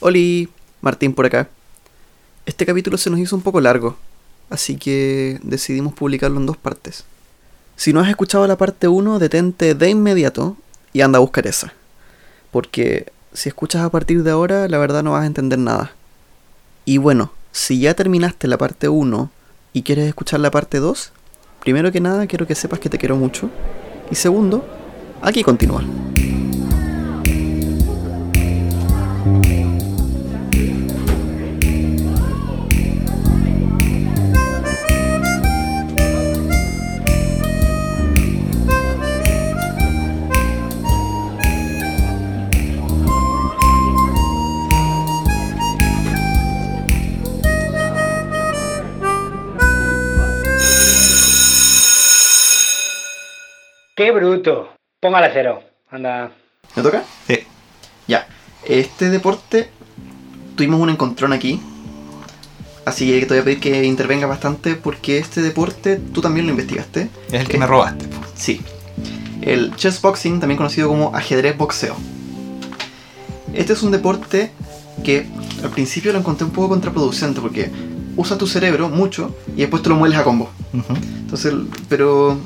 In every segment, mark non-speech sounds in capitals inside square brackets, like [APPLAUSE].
Oli, Martín por acá. Este capítulo se nos hizo un poco largo, así que decidimos publicarlo en dos partes. Si no has escuchado la parte 1, detente de inmediato y anda a buscar esa. Porque si escuchas a partir de ahora, la verdad no vas a entender nada. Y bueno, si ya terminaste la parte 1 y quieres escuchar la parte 2, primero que nada quiero que sepas que te quiero mucho. Y segundo, aquí continúa. ¡Qué bruto! Póngale cero. Anda. ¿Me toca? Sí. Ya. Este deporte, tuvimos un encontrón aquí. Así que te voy a pedir que intervenga bastante porque este deporte tú también lo investigaste. Es el que Eh, me robaste. Sí. El chess boxing, también conocido como ajedrez boxeo. Este es un deporte que al principio lo encontré un poco contraproducente porque usa tu cerebro mucho y después te lo mueles a combo. Entonces, pero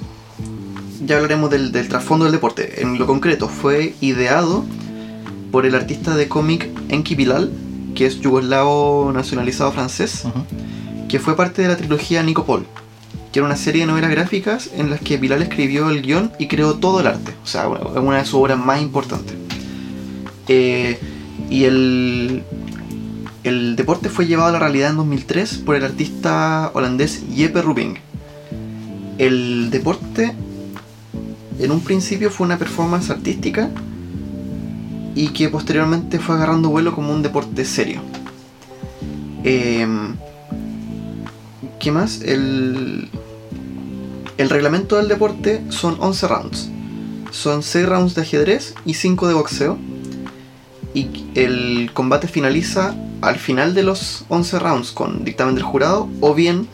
ya hablaremos del, del trasfondo del deporte. En lo concreto, fue ideado por el artista de cómic Enki Bilal, que es yugoslavo nacionalizado francés, que fue parte de la trilogía Nicopol, que era una serie de novelas gráficas en las que Bilal escribió el guion y creó todo el arte, o sea, una una de sus obras más importantes. Eh, y el, el deporte fue llevado a la realidad en 2003 por el artista holandés Jeppe Rubing. El deporte en un principio fue una performance artística y que posteriormente fue agarrando vuelo como un deporte serio. Em, ¿Qué más? El, el reglamento del deporte son 11 rounds. Son 6 rounds de ajedrez y 5 de boxeo. Y el combate finaliza al final de los 11 rounds con dictamen del jurado o bien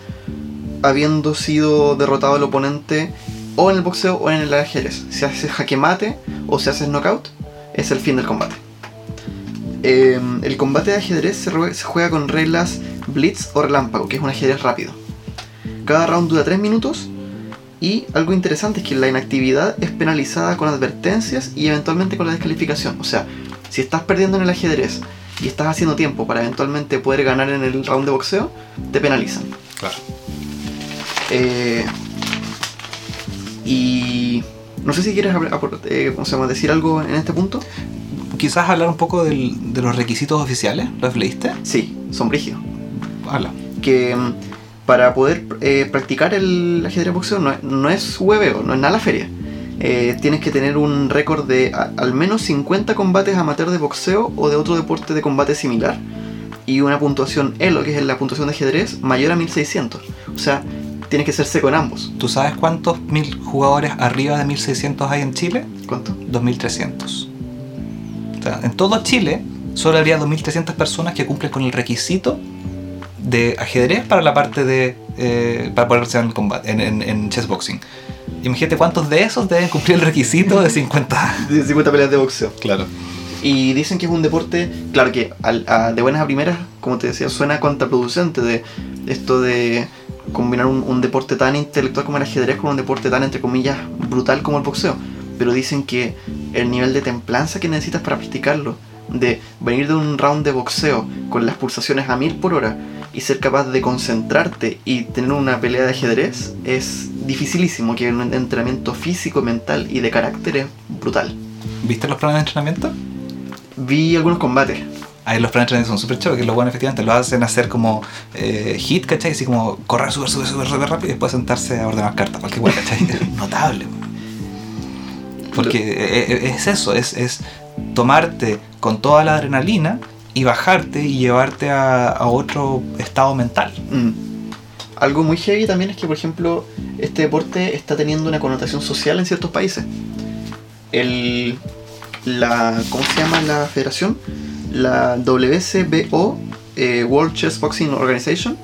habiendo sido derrotado el oponente o en el boxeo o en el ajedrez. Si haces jaque mate o si haces knockout, es el fin del combate. Eh, el combate de ajedrez se, se juega con reglas blitz o relámpago, que es un ajedrez rápido. Cada round dura 3 minutos y algo interesante es que la inactividad es penalizada con advertencias y eventualmente con la descalificación. O sea, si estás perdiendo en el ajedrez y estás haciendo tiempo para eventualmente poder ganar en el round de boxeo, te penalizan. Claro. Eh, y no sé si quieres eh, ¿cómo se llama? decir algo en este punto. Quizás hablar un poco del- de los requisitos oficiales. ¿Los leíste? Sí, son brígidos. Habla. Que mm, para poder eh, practicar el ajedrez boxeo no, es- no es hueveo, no es nada la feria. Eh, tienes que tener un récord de a- al menos 50 combates amateur de boxeo o de otro deporte de combate similar y una puntuación ELO, que es la puntuación de ajedrez, mayor a 1600. O sea, tienes que ser seco en ambos. ¿Tú sabes cuántos mil jugadores arriba de 1600 hay en Chile? ¿Cuánto? 2300. O sea, en todo Chile solo habría 2300 personas que cumplen con el requisito de ajedrez para la parte de. eh, para ponerse en combate, en, en, en chess boxing. Imagínate cuántos de esos deben cumplir el requisito de 50. [LAUGHS] De 50 peleas de boxeo. Claro. Y dicen que es un deporte, claro que al- a- de buenas a primeras, como te decía, suena contraproducente de esto de combinar un, un deporte tan intelectual como el ajedrez con un deporte tan, entre comillas, brutal como el boxeo. Pero dicen que el nivel de templanza que necesitas para practicarlo, de venir de un round de boxeo con las pulsaciones a mil por hora y ser capaz de concentrarte y tener una pelea de ajedrez, es dificilísimo, que un entrenamiento físico, mental y de carácter es brutal. ¿Viste los planes de entrenamiento? Vi algunos combates. Ahí los planes son súper chéveres, que los buenos efectivamente lo hacen hacer como eh, hit, ¿cachai? Así como correr súper, súper, súper, súper rápido y después sentarse a ordenar cartas, cualquier cosa, ¿cachai? [LAUGHS] Notable. Porque e- e- es eso, es, es tomarte con toda la adrenalina y bajarte y llevarte a, a otro estado mental. Mm. Algo muy heavy también es que, por ejemplo, este deporte está teniendo una connotación social en ciertos países. El, la, ¿Cómo se llama la federación? La WCBO, eh, World Chess Boxing Organization,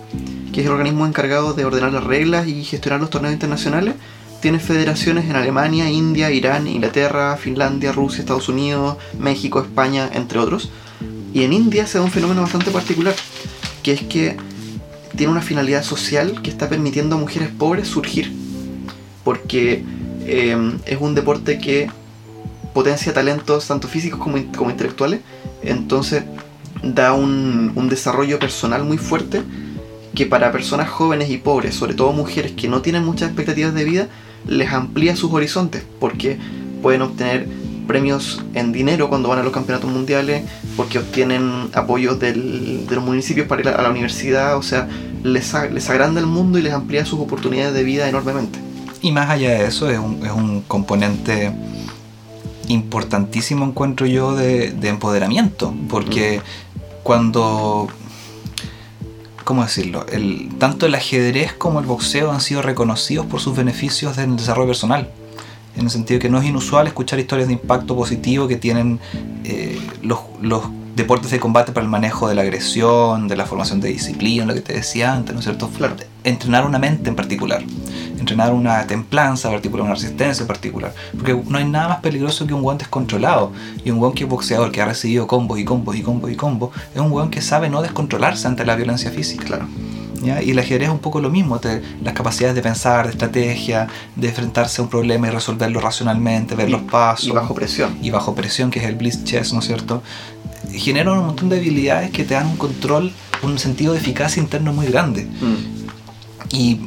que es el organismo encargado de ordenar las reglas y gestionar los torneos internacionales, tiene federaciones en Alemania, India, Irán, Inglaterra, Finlandia, Rusia, Estados Unidos, México, España, entre otros. Y en India se da un fenómeno bastante particular, que es que tiene una finalidad social que está permitiendo a mujeres pobres surgir. Porque eh, es un deporte que potencia talentos tanto físicos como, in- como intelectuales. Entonces da un, un desarrollo personal muy fuerte que para personas jóvenes y pobres, sobre todo mujeres que no tienen muchas expectativas de vida, les amplía sus horizontes porque pueden obtener premios en dinero cuando van a los campeonatos mundiales, porque obtienen apoyos del- de los municipios para ir a la universidad, o sea, les, les agranda el mundo y les amplía sus oportunidades de vida enormemente. Y más allá de eso, es un, es un componente importantísimo, encuentro yo, de, de empoderamiento. Porque cuando. ¿Cómo decirlo? El, tanto el ajedrez como el boxeo han sido reconocidos por sus beneficios en el desarrollo personal. En el sentido que no es inusual escuchar historias de impacto positivo que tienen eh, los, los deportes de combate para el manejo de la agresión, de la formación de disciplina, lo que te decía antes, ¿no es cierto? Entrenar una mente en particular entrenar una templanza particular, una resistencia particular. Porque no hay nada más peligroso que un guante descontrolado. Y un guante que es boxeador, que ha recibido combos y combos y combos y combos, es un guante que sabe no descontrolarse ante la violencia física. Claro. ¿ya? Y el ajedrez es un poco lo mismo, te- las capacidades de pensar, de estrategia, de enfrentarse a un problema y resolverlo racionalmente, ver Y- los pasos. Y bajo presión. y bajo presión, que es el Blitz Chess, ¿no es cierto? Generan un montón de habilidades que te dan un control, un sentido de eficacia interno muy grande. Mm. Y,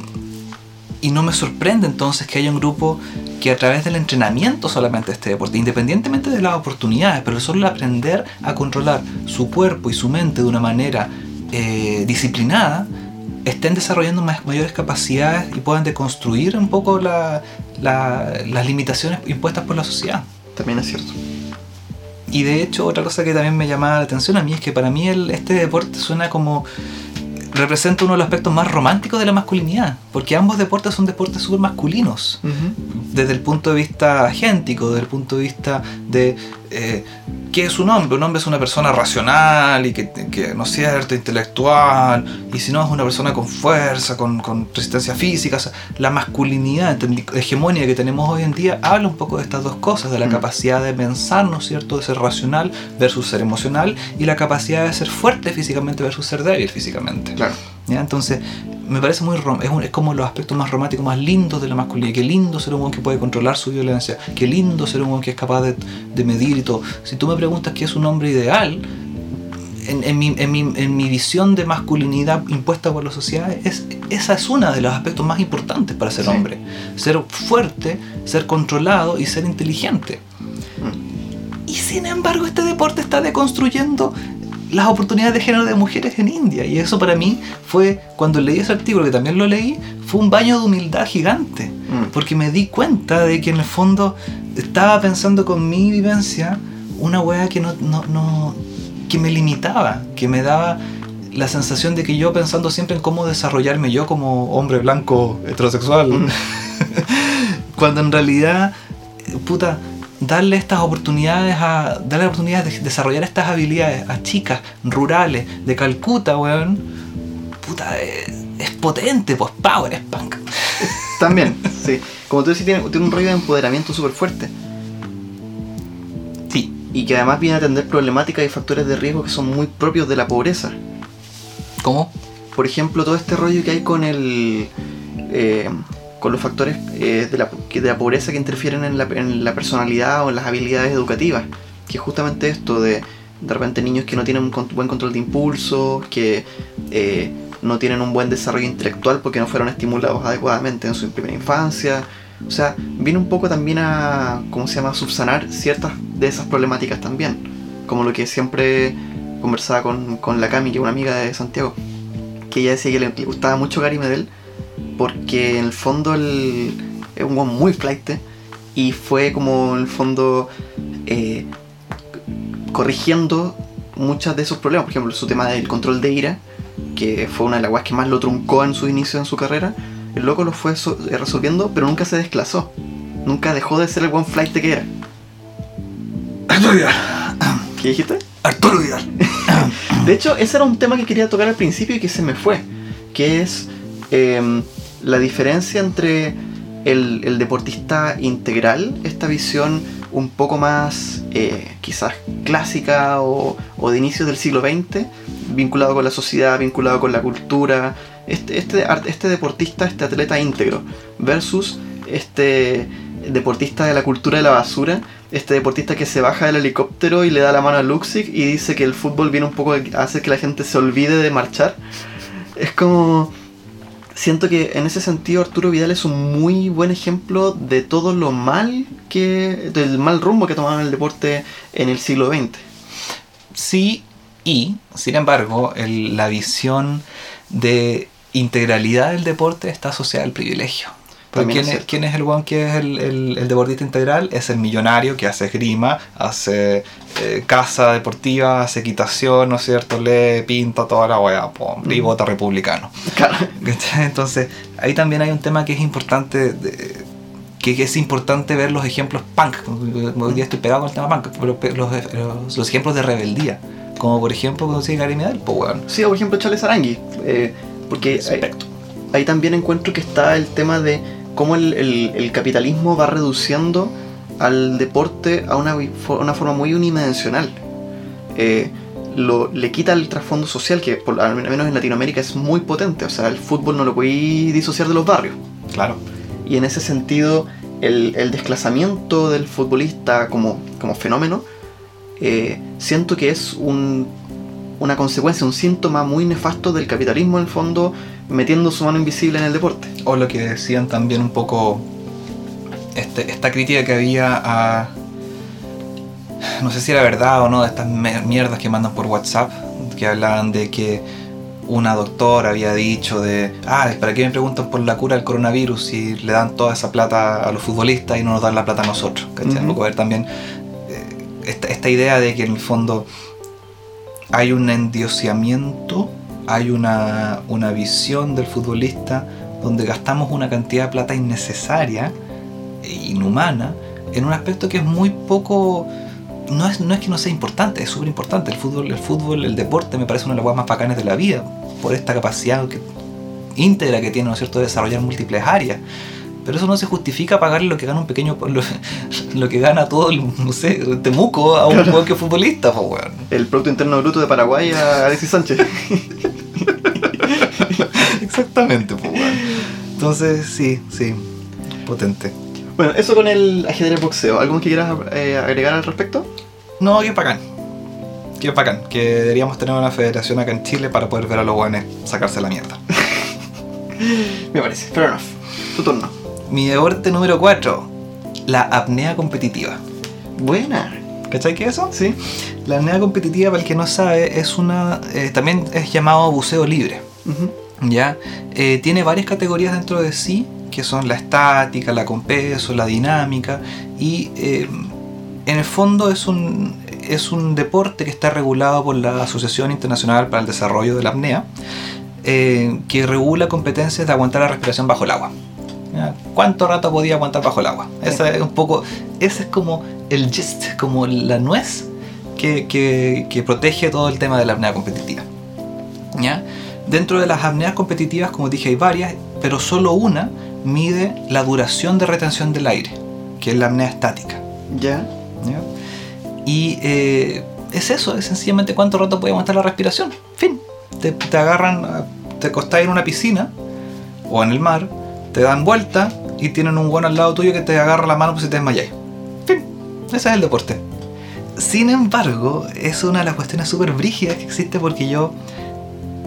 y no me sorprende entonces que haya un grupo que a través del entrenamiento solamente de este deporte, independientemente de las oportunidades, pero solo el aprender a controlar su cuerpo y su mente de una manera eh, disciplinada, estén desarrollando más, mayores capacidades y puedan deconstruir un poco la- la- las limitaciones impuestas por la sociedad. También es cierto. Y de hecho, otra cosa que también me llamaba la atención a mí es que para mí el- este deporte suena como. Representa uno de los aspectos más románticos de la masculinidad. Porque ambos deportes son deportes súper masculinos. Desde el punto de vista agéntico, desde el punto de vista de. Eh, ¿Qué es un hombre? Un hombre es una persona racional y que, que no es cierto, intelectual. Y si no, es una persona con fuerza, con, con resistencia física. O sea, la masculinidad que tenemos hoy en día habla un poco de estas dos cosas, de la Mm. capacidad de pensar, ¿no es cierto?, de ser racional versus ser emocional y la capacidad de ser fuerte físicamente versus ser débil físicamente. Claro. ¿Ya? Entonces, me parece muy rom- es, un- es como los aspectos más románticos, más lindos de la masculinidad. Qué lindo ser un hombre que puede controlar su violencia, qué lindo ser un hombre que es capaz de, de medir y todo. Si tú me preguntas qué es un hombre ideal, en, en mi, en, mi, en mi visión de masculinidad impuesta por la sociedad, es, esa es una de los aspectos más importantes para ser Sí. hombre. Ser fuerte, ser controlado y ser inteligente. Mm. Y sin embargo, este deporte está deconstruyendo las oportunidades de género de mujeres en India. Y eso para mí fue, cuando leí ese artículo, que también lo leí, fue un baño de humildad gigante. Mm. Porque me di cuenta de que en el fondo estaba pensando con mi vivencia una weá que no, no, no- que me limitaba, que me daba la sensación de que yo pensando siempre en cómo desarrollarme yo como hombre blanco heterosexual, Mm. [LAUGHS] cuando en realidad, puta, darle estas oportunidades a, darle oportunidades de desarrollar estas habilidades a chicas rurales de Calcuta, weón, puta, es, es potente, pues power, es punk. [LAUGHS] También, sí. Como tú decís, tiene, tiene un rollo de empoderamiento súper fuerte. Sí, Y que además viene a atender problemáticas y factores de riesgo que son muy propios de la pobreza. ¿cómo? Por ejemplo, todo este rollo que hay con el. eh, con los factores eh, de, la, de la pobreza que interfieren en la, en la personalidad o en las habilidades educativas. Que es justamente esto de de repente niños que no tienen un buen control de impulso, que eh, no tienen un buen desarrollo intelectual porque no fueron estimulados adecuadamente en su primera infancia. O sea, viene un poco también a, ¿cómo se llama?, subsanar ciertas de esas problemáticas también. Como lo que siempre conversaba con, con la Cami, que es una amiga de Santiago, que ella decía que le, le gustaba mucho Gary Medel porque en el fondo él es un weón muy flight y fue como en el fondo eh, corrigiendo muchos de esos problemas. Por ejemplo, su tema del control de ira, que fue una de las weas que más lo truncó en su inicio en su carrera. El loco lo fue so- eh, resolviendo, pero nunca se desclasó. Nunca dejó de ser el buen flight que era. Arturo Vidal. ¿Qué dijiste? Arturo Vidal. De hecho, ese era un tema que quería tocar al principio y que se me fue. Que es em, la diferencia entre el, deportista integral, esta visión un poco más eh, quizás clásica o, o de inicios del siglo XX, vinculado con la sociedad, vinculado con la cultura, este, este, este deportista, este atleta íntegro, versus este deportista de la cultura de la basura, este deportista que se baja del helicóptero y le da la mano a Luxic y dice que el fútbol viene un poco a hacer que la gente se olvide de marchar. Es como... Siento que en ese sentido Arturo Vidal es un muy buen ejemplo de todo lo mal que... del mal rumbo que tomaron el deporte en el siglo XX. Sí, y, sin embargo, el- la visión de integralidad del deporte está asociada al privilegio. Es ¿quién, es, quién es el one que es el, el- el deportista integral? Es el millonario que hace esgrima, hace eh, casa deportiva, hace equitación, ¿no es cierto? Lee, pinta toda la weá, y Mm. vota republicano. Claro. [LAUGHS] Entonces, ahí también hay un tema que es importante, de- que, es importante ver los ejemplos punk. Hoy día estoy pegado con el tema punk, pero pe- los, los- los ejemplos de rebeldía. Como por ejemplo, como decía Gary Medel, pues weón. Sí, o por ejemplo Charles Arangui. eh, porque ahí también encuentro que está el tema de cómo el, el- el capitalismo va reduciendo al deporte a una, una forma muy unidimensional. Eh, lo, le quita el trasfondo social que por, al menos en Latinoamérica es muy potente. O sea, el fútbol no lo podéis disociar de los barrios. Claro. Y en ese sentido, el, el desplazamiento del futbolista como, como fenómeno, eh, siento que es un- una consecuencia, un síntoma muy nefasto del capitalismo en el fondo, metiendo su mano invisible en el deporte. O lo que decían también un poco este, esta crítica que había a... No sé si era verdad o no, de estas mierdas que mandan por WhatsApp, que hablaban de que una doctora había dicho de, ah, ¿para qué me preguntan por la cura del coronavirus si le dan toda esa plata a los futbolistas y no nos dan la plata a nosotros? ¿cachai? Poco ver también eh, esta, esta idea de que en el fondo hay un endioseamiento, hay una, una visión del futbolista donde gastamos una cantidad de plata innecesaria e inhumana en un aspecto que es muy poco no es, no es que no sea importante, es súper importante. El fútbol, el fútbol, el deporte me parece una de las cosas más bacanas de la vida, por esta capacidad que, íntegra que tiene, ¿no es cierto?, de desarrollar múltiples áreas. Pero eso no se justifica pagarle lo que gana un pequeño, lo, [LAUGHS] lo que gana todo el, no sé, Temuco a un Claro. jugador que es futbolista, pues weón. El Producto Interno Bruto de Paraguay a Alexis Sánchez. [LAUGHS] Exactamente, pues weón. Entonces, sí, sí, potente. bueno, eso con el ajedrez boxeo. ¿Algo que quieras eh, agregar al respecto? No, qué bacán. Qué bacán. Que deberíamos tener una federación acá en Chile para poder ver a los guanes sacarse la mierda. [LAUGHS] Me parece. Fair enough. Tu turno. Mi deporte número 4. La apnea competitiva. Buena. ¿Cachai qué es eso? Sí. La apnea competitiva, para el que no sabe, es una. eh, también es llamado buceo libre. ¿Ya? Eh, tiene varias categorías dentro de sí, que son la estática, la con peso, la dinámica, y eh, en el fondo es un, es un deporte que está regulado por la Asociación Internacional para el Desarrollo de la Apnea, que regula competencias de aguantar la respiración bajo el agua. ¿Cuánto rato podía aguantar bajo el agua? Ese es un poco, ese es como el gist, como la nuez que, que- que protege todo el tema de la apnea competitiva. ¿Ya? Dentro de las apneas competitivas, como dije, hay varias, pero solo una mide la duración de retención del aire, que es la apnea estática. Ya. ¿ya? Y eh, es eso, es sencillamente cuánto rato puede aguantar la respiración. Fin. Te, te agarran, te acostás en una piscina o en el mar, te dan vuelta y tienen un guano al lado tuyo que te agarra la mano pues si te desmayáis. Fin. Ese es el deporte. Sin embargo, es una de las cuestiones súper brígidas que existe porque yo.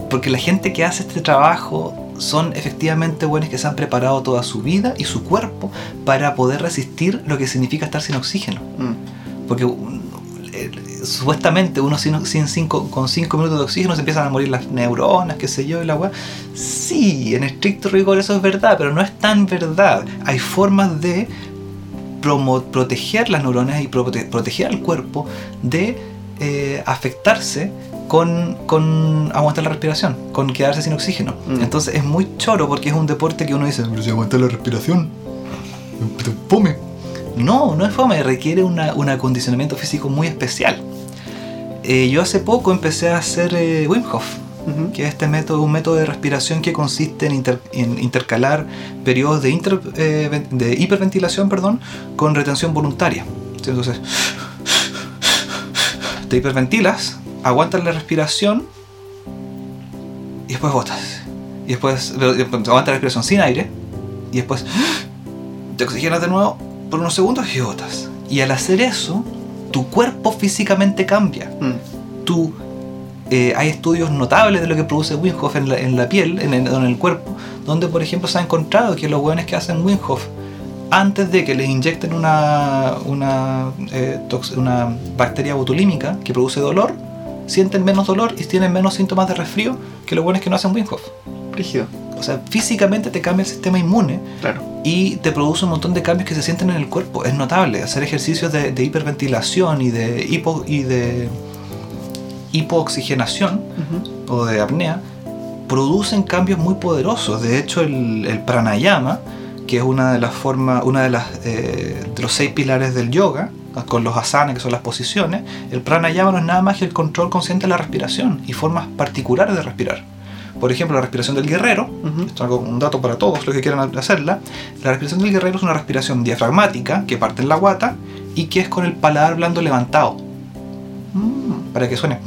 Porque la gente que hace este trabajo son efectivamente buenos que se han preparado toda su vida y su cuerpo para poder resistir lo que significa estar sin oxígeno. Mm. Porque eh, supuestamente uno sin, sin cinco, con 5 minutos de oxígeno se empiezan a morir las neuronas, qué sé yo, y la weá. Sí, en estricto rigor eso es verdad, pero no es tan verdad. Hay formas de promo- proteger las neuronas y prote- proteger al cuerpo de eh, afectarse con, con aguantar la respiración, con quedarse sin oxígeno. Mm. Entonces es muy choro porque es un deporte que uno dice, pero si aguanta la respiración, fome. No, no es fome, requiere una- un acondicionamiento físico muy especial. Eh, yo hace poco empecé a hacer eh, Wim Hof, que es este método, un método de respiración que consiste en, inter- en intercalar periodos de, inter- eh, de hiperventilación perdón, con retención voluntaria. Entonces, te hiperventilas, aguantas la respiración y después botas. Y después aguantas la respiración sin aire y después te oxigenas de nuevo por unos segundos y botas. Y al hacer eso, tu cuerpo físicamente cambia. Mm, eh, hay estudios notables de lo que produce Wim Hof en la, en la piel, en el, en el cuerpo, donde por ejemplo se ha encontrado que los hueones que hacen Wim Hof, antes de que les inyecten una, una, eh, una bacteria botulímica que produce dolor, sienten menos dolor y tienen menos síntomas de resfrío que los hueones que no hacen Wim Hof. Rígido, O sea, físicamente te cambia el sistema inmune claro. Y te produce un montón de cambios que se sienten en el cuerpo. Es notable. Hacer ejercicios de, de hiperventilación y de, hipo, y de hipooxigenación o de apnea producen cambios muy poderosos. De hecho, el, el pranayama, que es una de las formas, una de las eh, de los seis pilares del yoga, con los asanas, que son las posiciones, el pranayama no es nada más que el control consciente de la respiración y formas particulares de respirar. Por ejemplo, la respiración del guerrero, esto es un dato para todos los que quieran hacerla, la respiración del guerrero es una respiración diafragmática que parte en la guata y que es con el paladar blando levantado, Mm, para que suene.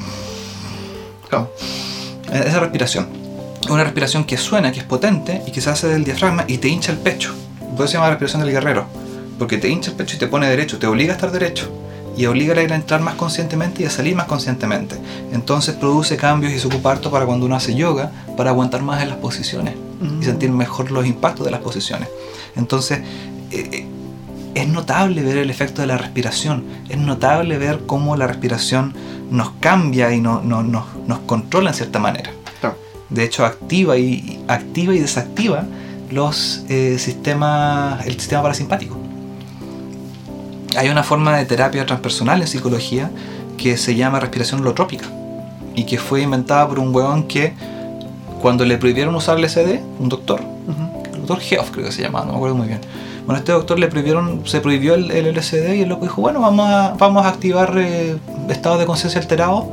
claro. Esa respiración. Es una respiración que suena, que es potente y que se hace del diafragma y te hincha el pecho. Por eso se llama respiración del guerrero. Porque te hincha el pecho y te pone derecho, te obliga a estar derecho. Y obliga a entrar más conscientemente y a salir más conscientemente. Entonces produce cambios y se ocupa harto para cuando uno hace yoga, para aguantar más en las posiciones Mm. y sentir mejor los impactos de las posiciones. Entonces, eh, eh, es notable ver el efecto de la respiración, es notable ver cómo la respiración nos cambia y no- no- nos- nos controla en cierta manera. Claro. De hecho, activa y, activa y desactiva los eh, sistemas, el sistema parasimpático. Hay una forma de terapia transpersonal en psicología que se llama respiración holotrópica y que fue inventada por un huevón que cuando le prohibieron usar el LSD, un doctor, el doctor Geoff creo que se llamaba, no me acuerdo muy bien. Bueno, a este doctor le prohibieron, se prohibió el, el LSD y el loco dijo, bueno, vamos a, vamos a activar eh, estados de conciencia alterados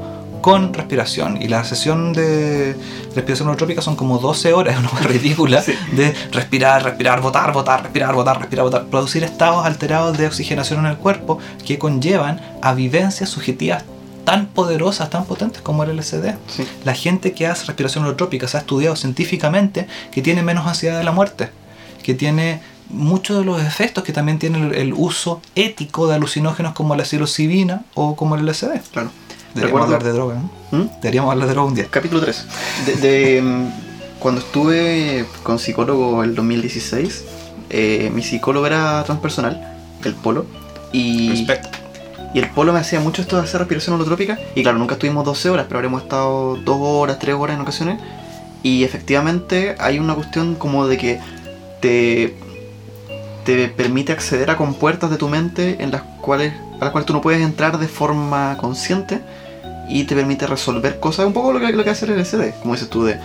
con respiración. Y la sesión de respiración holotrópica son como 12 horas, [LAUGHS] es una cosa ridícula, Sí. de respirar, respirar, botar, botar, respirar, botar, respirar, botar, producir estados alterados de oxigenación en el cuerpo que conllevan a vivencias subjetivas tan poderosas, tan potentes como el LSD. Sí. La gente que hace respiración holotrópica se ha estudiado científicamente que tiene menos ansiedad de la muerte, que tiene muchos de los efectos que también tiene el, el uso ético de alucinógenos como la psilocibina o como el LSD. Claro. Deberíamos Recuerdo- hablar de droga, ¿no? ¿Mm? Deberíamos hablar de droga un día. Capítulo 3. De, de, mm, cuando estuve con psicólogo el 2016, eh, mi psicólogo era transpersonal, el Polo, y, y el Polo me hacía mucho esto de hacer respiración holotrópica, y claro, nunca estuvimos 12 horas, pero habremos estado 2 horas, 3 horas en ocasiones, y efectivamente hay una cuestión como de que te, te permite acceder a compuertas de tu mente en las cuales, a las cuales tú no puedes entrar de forma consciente, y te permite resolver cosas, un poco lo que, lo que hace el LCD, como dices tú, de,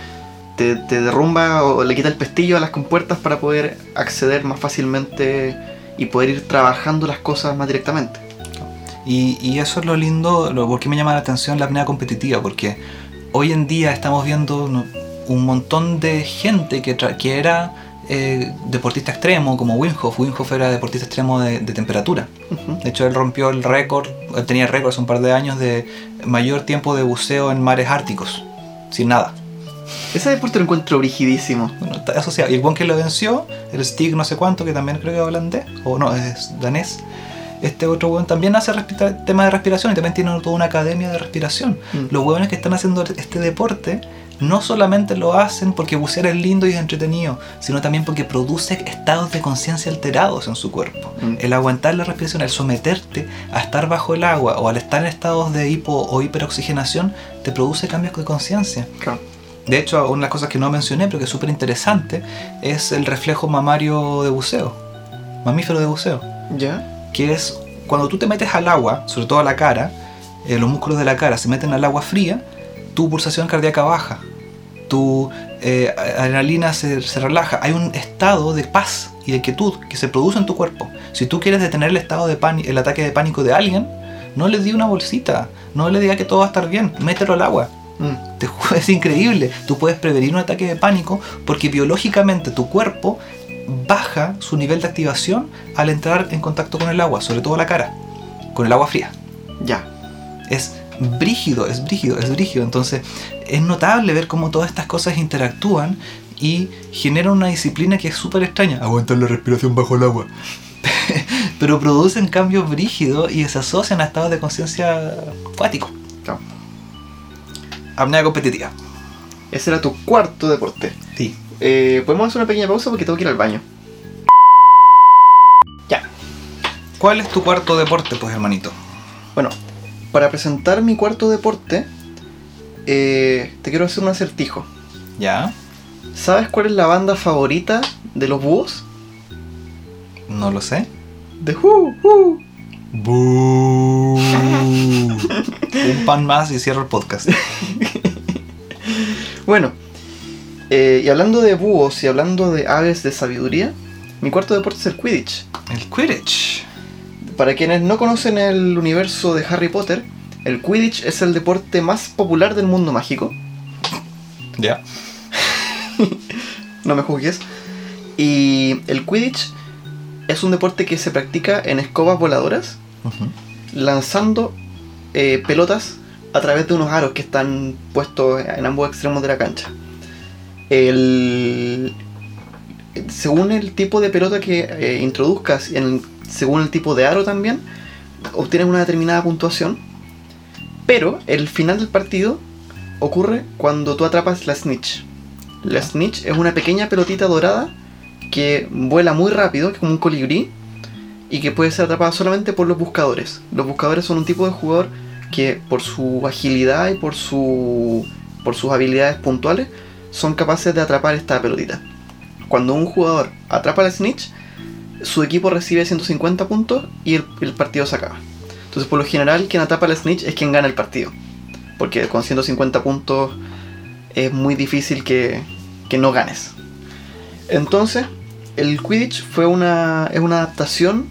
te, derrumba o le quita el pestillo a las compuertas para poder acceder más fácilmente y poder ir trabajando las cosas más directamente. Y, y eso es lo lindo, lo, por qué me llama la atención la apnea competitiva, porque hoy en día estamos viendo un montón de gente que, que era eh, deportista extremo, como Wim Hof. Wim Hof era deportista extremo de, de temperatura. De hecho, él rompió el récord, él tenía el récord hace un par de años de mayor tiempo de buceo en mares árticos, sin nada. Ese deporte lo encuentro rigidísimo. Bueno, está asociado. Y el buen que lo venció, el Stig no sé cuánto, que también creo que es holandés, o no, es danés. Este otro weón también hace respira- tema de respiración y también tiene toda una academia de respiración. Mm. Los weones que están haciendo este deporte no solamente lo hacen porque bucear es lindo y es entretenido, sino también porque produce estados de conciencia alterados en su cuerpo. Mm. El aguantar la respiración, el someterte a estar bajo el agua o al estar en estados de hipo o hiperoxigenación, te produce cambios de conciencia. Claro. De hecho, una de las cosas que no mencioné, pero que es súper interesante, es el reflejo mamario de buceo, mamífero de buceo, ¿Ya? Que es cuando tú te metes al agua, sobre todo a la cara, eh, los músculos de la cara se meten al agua fría, tu pulsación cardíaca baja, tu eh, adrenalina se, se relaja, hay un estado de paz y de quietud que se produce en tu cuerpo. Si tú quieres detener el estado de pánico, el ataque de pánico de alguien, no le di una bolsita, no le diga que todo va a estar bien, mételo al agua. Mm. Te [LAUGHS] es increíble. Tú puedes prevenir un ataque de pánico porque biológicamente tu cuerpo baja su nivel de activación al entrar en contacto con el agua, sobre todo la cara. con el agua fría. Ya. Es brígido, es brígido, es brígido. Entonces, es notable ver cómo todas estas cosas interactúan y generan una disciplina que es súper extraña. Aguantar la respiración bajo el agua. [LAUGHS] Pero producen cambios brígidos y se asocian a estados de conciencia acuáticos. Apnea competitiva. Ese era tu cuarto deporte. Sí. Eh, Podemos hacer una pequeña pausa porque tengo que ir al baño. Ya. ¿Cuál es tu cuarto deporte, pues, hermanito? Bueno, para presentar mi cuarto deporte, eh, te quiero hacer un acertijo. ¿Ya? ¿Sabes cuál es la banda favorita de los búhos? No lo sé. The Who, Who. [LAUGHS] Un pan más y cierro el podcast. Bueno, eh, y hablando de búhos y hablando de aves de sabiduría, mi cuarto deporte es el Quidditch. El Quidditch. Para quienes no conocen el universo de Harry Potter, el Quidditch es el deporte más popular del mundo mágico. Ya. [LAUGHS] no me juzgues. Y el Quidditch es un deporte que se practica en escobas voladoras, lanzando eh, pelotas a través de unos aros que están puestos en ambos extremos de la cancha. El- según el tipo de pelota que eh, introduzcas, en- según el tipo de aro también, obtienes una determinada puntuación. Pero el final del partido ocurre cuando tú atrapas la snitch. La snitch es una pequeña pelotita dorada que vuela muy rápido, que es como un colibrí, y que puede ser atrapada solamente por los buscadores. Los buscadores son un tipo de jugador que por su agilidad y por, su, por sus habilidades puntuales son capaces de atrapar esta pelotita. Cuando un jugador atrapa la snitch, su equipo recibe 150 puntos y el, partido se acaba. Entonces, por lo general, quien atrapa la snitch es quien gana el partido. Porque con 150 puntos es muy difícil que, que no ganes. Entonces, el Quidditch fue una, es una adaptación,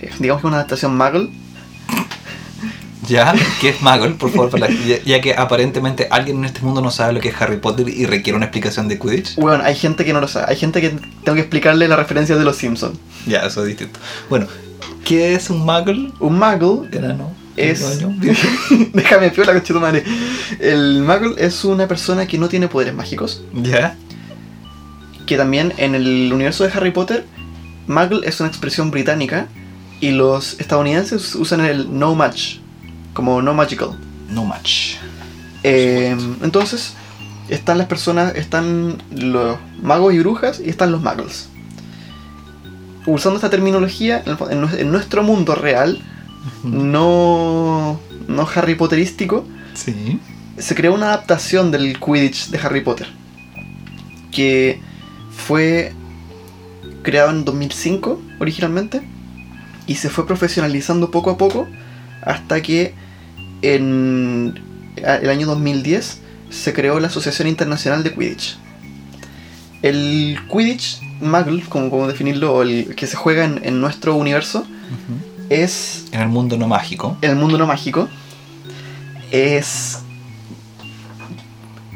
eh, digamos que una adaptación Muggle, ¿Ya? ¿Qué es Muggle, por favor? para la- ya, ya que aparentemente alguien en este mundo no sabe lo que es Harry Potter y requiere una explicación de Quidditch. Bueno, hay gente que no lo sabe. Hay gente que tengo que explicarle la referencia de los Simpsons. Ya, eso es distinto. Bueno, ¿qué es un Muggle? Un Muggle Enano. Es- Dueño. [LAUGHS] Déjame piola, coche madre. El Muggle es una persona que no tiene poderes mágicos. ¿Ya? Que también en el universo de Harry Potter, Muggle es una expresión británica. Y los estadounidenses usan el no match. Como no magical. No match. Eh, entonces, están las personas, están los magos y brujas y están los muggles. Usando esta terminología, en nuestro mundo real, no, no Harry Potterístico, Sí. se creó una adaptación del Quidditch de Harry Potter. Que fue creado en 2005 originalmente. Y se fue profesionalizando poco a poco hasta que en el año 2010 se creó la Asociación Internacional de Quidditch. El Quidditch Muggle, como, como definirlo, el que se juega en, en nuestro universo, es En el mundo no mágico. en el mundo no mágico es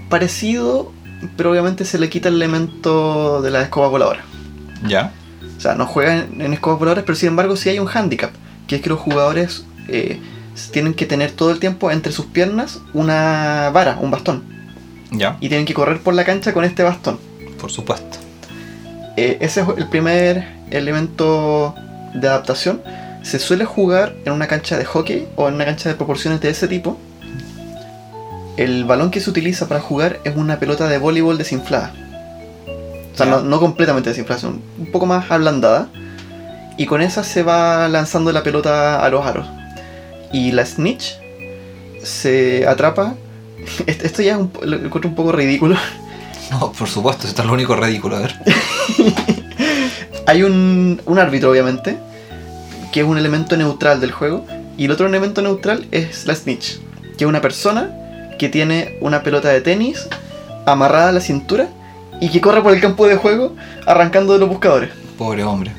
parecido, pero obviamente se le quita el elemento de la escoba voladora. ¿Ya? O sea, no juegan en escobas voladoras, pero sin embargo sí hay un handicap, que es que los jugadores eh, tienen que tener todo el tiempo entre sus piernas una vara, un bastón, ¿Ya? y tienen que correr por la cancha con este bastón. Por supuesto. Eh, ese es el primer elemento de adaptación. Se suele jugar en una cancha de hockey o en una cancha de proporciones de ese tipo. El balón que se utiliza para jugar es una pelota de voleibol desinflada. O sea, no, no completamente desinflada, sino un poco más ablandada. Y con esa se va lanzando la pelota a los aros. Y la snitch se atrapa. [LAUGHS] Esto ya es un, lo encuentro un poco ridículo. [LAUGHS] No, por supuesto, esto es lo único ridículo. A ver. [LAUGHS] Hay un, un árbitro, obviamente, que es un elemento neutral del juego. Y el otro elemento neutral es la snitch, que es una persona que tiene una pelota de tenis amarrada a la cintura y que corre por el campo de juego arrancando de los buscadores. Pobre hombre.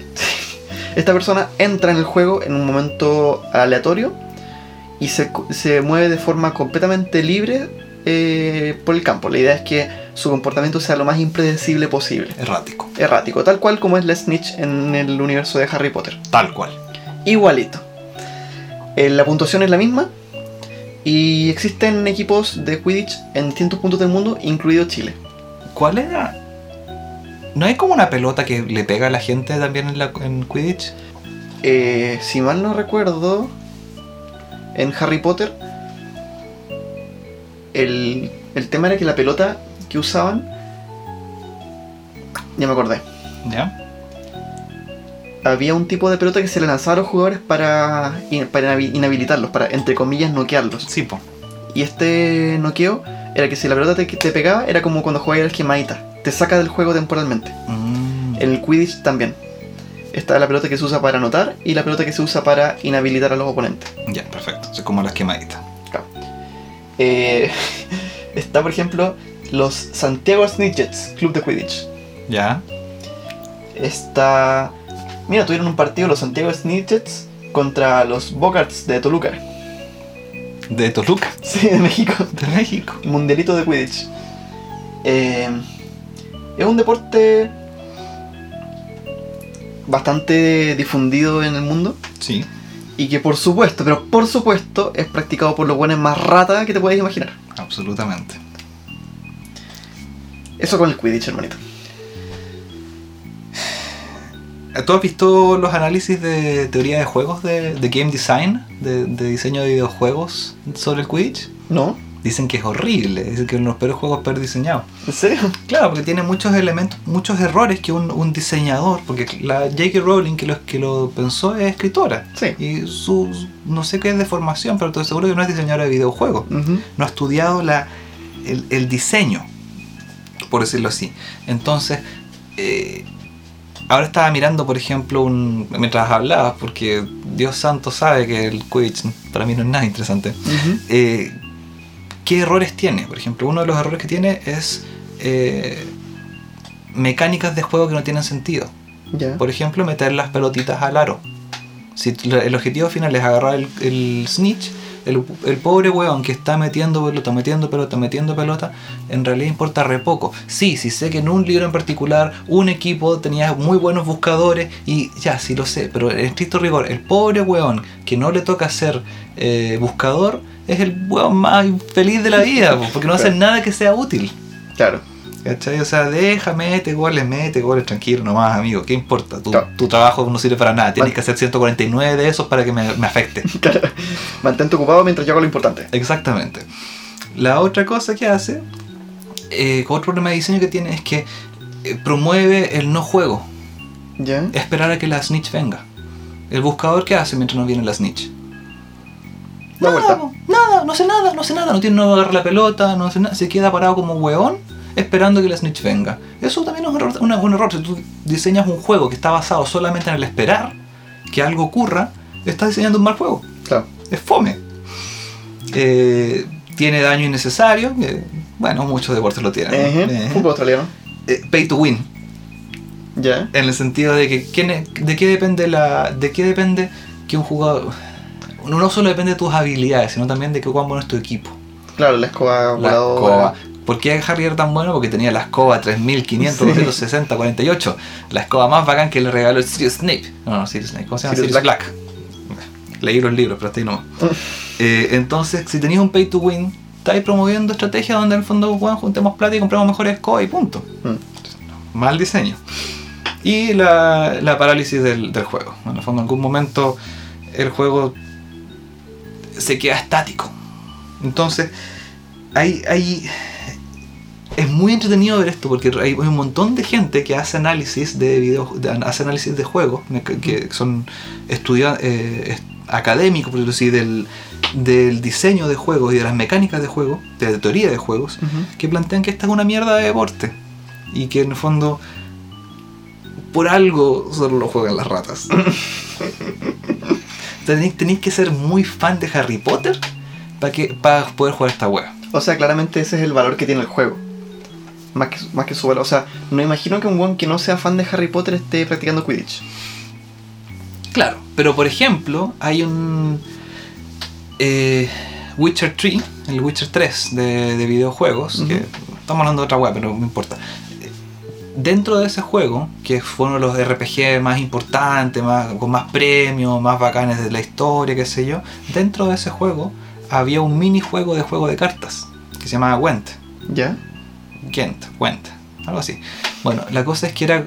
Esta persona entra en el juego en un momento aleatorio y se, se mueve de forma completamente libre eh, por el campo. La idea es que su comportamiento sea lo más impredecible posible. Errático. Errático, tal cual como es la snitch en el universo de Harry Potter. Tal cual. Igualito. Eh, la puntuación es la misma. Y existen equipos de Quidditch en distintos puntos del mundo, incluido Chile. ¿Cuál era? ¿No hay como una pelota que le pega a la gente también en, la, en Quidditch? Eh, si mal no recuerdo, en Harry Potter, el, el tema era que la pelota que usaban. Ya me acordé. ¿Ya? Había un tipo de pelota que se le lanzaba a los jugadores para, para inhabilitarlos, para entre comillas noquearlos. Sí, po. Y este noqueo era que si la pelota te, te pegaba, era como cuando jugabas al esquemadita. Te saca del juego temporalmente. Mm. El Quidditch también. Está la pelota que se usa para anotar y la pelota que se usa para inhabilitar a los oponentes. Ya, perfecto. Es como las quemaditas. Eh, [LAUGHS] está, por ejemplo, los Santiago Snitchets, Club de Quidditch. ¿Ya? Está. Mira, tuvieron un partido los Santiago Snitchets contra los Bocarts de Toluca. De Toluca. [LAUGHS] Sí, de México. De México. Mundialito de Quidditch. Eh, es un deporte bastante difundido en el mundo Sí. y que por supuesto, pero por supuesto, es practicado por los buenos más rata que te puedes imaginar. Absolutamente. Eso con el Quidditch, hermanito. ¿Tú has visto los análisis de teoría de juegos de, de game design, de, de diseño de videojuegos sobre el Quidditch? ¿No? Dicen que es horrible, dicen que es uno de los peores juegos peor diseñados. ¿En serio? Claro, porque tiene muchos elementos, muchos errores que un, un diseñador, porque la J.K. Rowling que lo, que lo pensó es escritora. Sí. Y su, no sé qué es de formación, pero estoy seguro que no es diseñadora de videojuegos. No ha estudiado la, el, el diseño, por decirlo así. Entonces, eh, ahora estaba mirando, por ejemplo, un, mientras hablabas, porque Dios santo sabe que el Quidditch para mí no es nada interesante. Eh, ¿Qué errores tiene? Por ejemplo, uno de los errores que tiene es eh, mecánicas de juego que no tienen sentido. Por ejemplo, meter las pelotitas al aro. Si el objetivo final es agarrar el, el snitch, el, el pobre weón que está metiendo pelota, metiendo pelota, metiendo pelota, en realidad importa re poco. Sí, sí sé que en un libro en particular un equipo tenía muy buenos buscadores y ya, sí lo sé, pero en estricto rigor, el pobre weón que no le toca ser eh, buscador es el weón más infeliz de la vida, po, porque no hace nada que sea útil. Claro. ¿Cachai? O sea, déjame, mete goles, mete goles, tranquilo nomás, amigo. ¿Qué importa? Tu, Claro. tu trabajo no sirve para nada. Tienes que hacer 149 de esos para que me, me afecte. [LAUGHS] Claro. Mantente ocupado mientras yo hago lo importante. Exactamente. La otra cosa que hace, eh, otro problema de diseño que tiene es que eh, promueve el no juego. Ya. Esperar a que la snitch venga. El buscador, ¿qué hace mientras no viene la snitch? Da Nada, vuelta. nada, no hace nada, no hace nada, no tiene no agarra la pelota, no hace nada, se queda parado como hueón esperando que la snitch venga. Eso también es un error, una- un error. Si tú diseñas un juego que está basado solamente en el esperar que algo ocurra, estás diseñando un mal juego. Claro. Es fome. Eh, tiene daño innecesario, bueno, muchos deportes lo tienen. Eh, Fútbol australiano. eh, pay to win. Ya. En el sentido de que ¿quién es- de qué depende la. de qué depende que un jugador. No solo depende de tus habilidades, sino también de que cuán bueno es tu equipo. Claro, la escoba La escoba. ¿Por qué Harry era tan bueno? Porque tenía la escoba 3500, Sí. 260, 48. La escoba más bacán que le regaló el Sirius Snape. No, no, Sirius Snape. ¿Cómo se llama? Sirius Sirius Black. Leí los libros, pero hasta ahí no. [LAUGHS] Eh, entonces, si tenías un pay to win, estáis promoviendo estrategias donde en el fondo, bueno, juntemos plata y compramos mejores escobas y punto. Mm. Mal diseño. Y la, la parálisis del, del juego. En el fondo, en algún momento el juego se queda estático. Entonces, hay, hay, es muy entretenido ver esto porque hay, un montón de gente que hace análisis de video, de- hace análisis de juegos, que, son estudiantes académicos, por decirlo así, del, del diseño de juegos y de las mecánicas de juegos, de la teoría de juegos, que plantean que esta es una mierda de deporte y que en el fondo por algo solo lo juegan las ratas. [LAUGHS] tenéis, tenéis que ser muy fan de Harry Potter para que para poder jugar esta wea. O sea, claramente ese es el valor que tiene el juego. Más que, más que su valor. O sea, no imagino que un weón que no sea fan de Harry Potter esté practicando Quidditch. Claro, pero por ejemplo, hay un eh, Witcher 3, el Witcher 3 de, de videojuegos, que estamos hablando de otra web, pero no importa. Dentro de ese juego, que fue uno de los RPG más importantes, más, con más premios, más bacanes de la historia, qué sé yo, dentro de ese juego había un minijuego de juego de cartas que se llamaba Went. ¿Ya? Gent, Went, algo así. Bueno, la cosa es que era,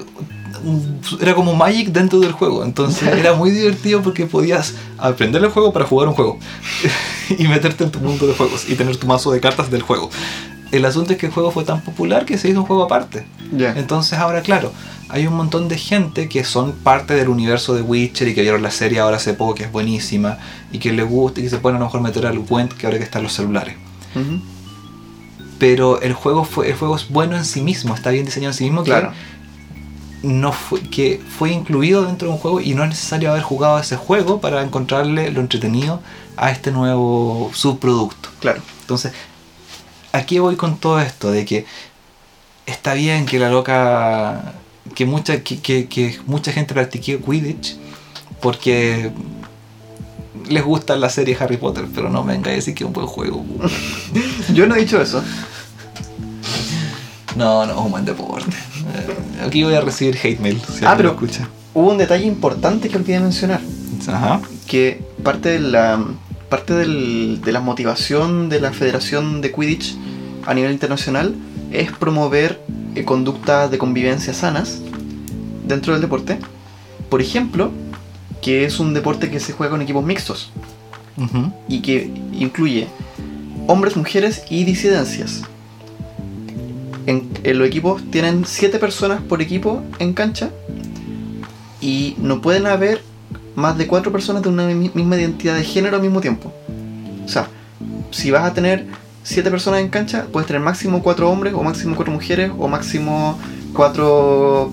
era como Magic dentro del juego, entonces [LAUGHS] era muy divertido porque podías aprender el juego para jugar un juego [LAUGHS] y meterte en tu mundo de juegos y tener tu mazo de cartas del juego. El asunto es que el juego fue tan popular que se hizo un juego aparte. Ya. Entonces ahora, claro, hay un montón de gente que son parte del universo de Witcher y que vieron la serie ahora hace poco, que es buenísima, y que les gusta y que se pueden a lo mejor meter al Went que ahora que está en los celulares. Pero el juego fue, el juego es bueno en sí mismo, está bien diseñado en sí mismo, que Claro. no fue, que fue incluido dentro de un juego y no es necesario haber jugado ese juego para encontrarle lo entretenido a este nuevo subproducto. Claro. Entonces, aquí voy con todo esto de que está bien que la loca, que mucha, que, que- que mucha gente practique Quidditch porque les gusta la serie Harry Potter, pero no me venga a decir que es un buen juego. [LAUGHS] Yo no he dicho eso. No, no, es un buen deporte. Eh, Aquí voy a recibir hate mail. Si Ah, pero- escucha. Hubo un detalle importante que olvidé mencionar. Ajá. que parte de la parte del- de la motivación de la Federación de Quidditch a nivel internacional es promover eh, conductas de convivencia sanas dentro del deporte. Por ejemplo, que es un deporte que se juega con equipos mixtos y que incluye hombres, mujeres y disidencias. En, en los equipos tienen 7 personas por equipo en cancha y no pueden haber más de 4 personas de una mi- misma identidad de género al mismo tiempo. O sea, si vas a tener 7 personas en cancha, puedes tener máximo 4 hombres o máximo 4 mujeres o máximo 4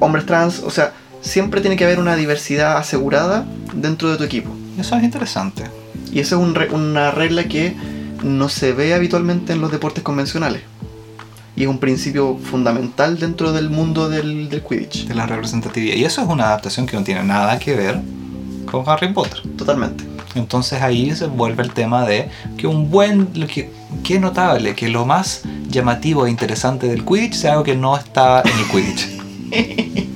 hombres trans. O sea, siempre tiene que haber una diversidad asegurada dentro de tu equipo. Eso es interesante. Y esa es un re- una regla que no se ve habitualmente en los deportes convencionales. Y es un principio fundamental dentro del mundo del, del Quidditch. De la representatividad. Y eso es una adaptación que no tiene nada que ver con Harry Potter. Totalmente. Entonces ahí se vuelve el tema de que un buen, que, que notable, que lo más llamativo e interesante del Quidditch sea algo que no está en el Quidditch. [LAUGHS]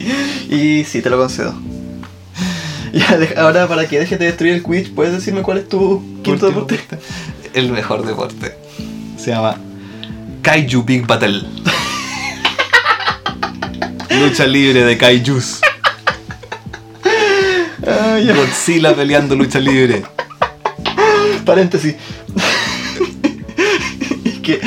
Y sí, te lo concedo. [LAUGHS] Ya, ahora para que dejes de destruir el Quidditch, ¿puedes decirme cuál es tu quinto deporte. El mejor deporte. Se llama Kaiju Big Battle. Lucha libre de Kaijus. Ya. Godzilla peleando lucha libre. Paréntesis. es que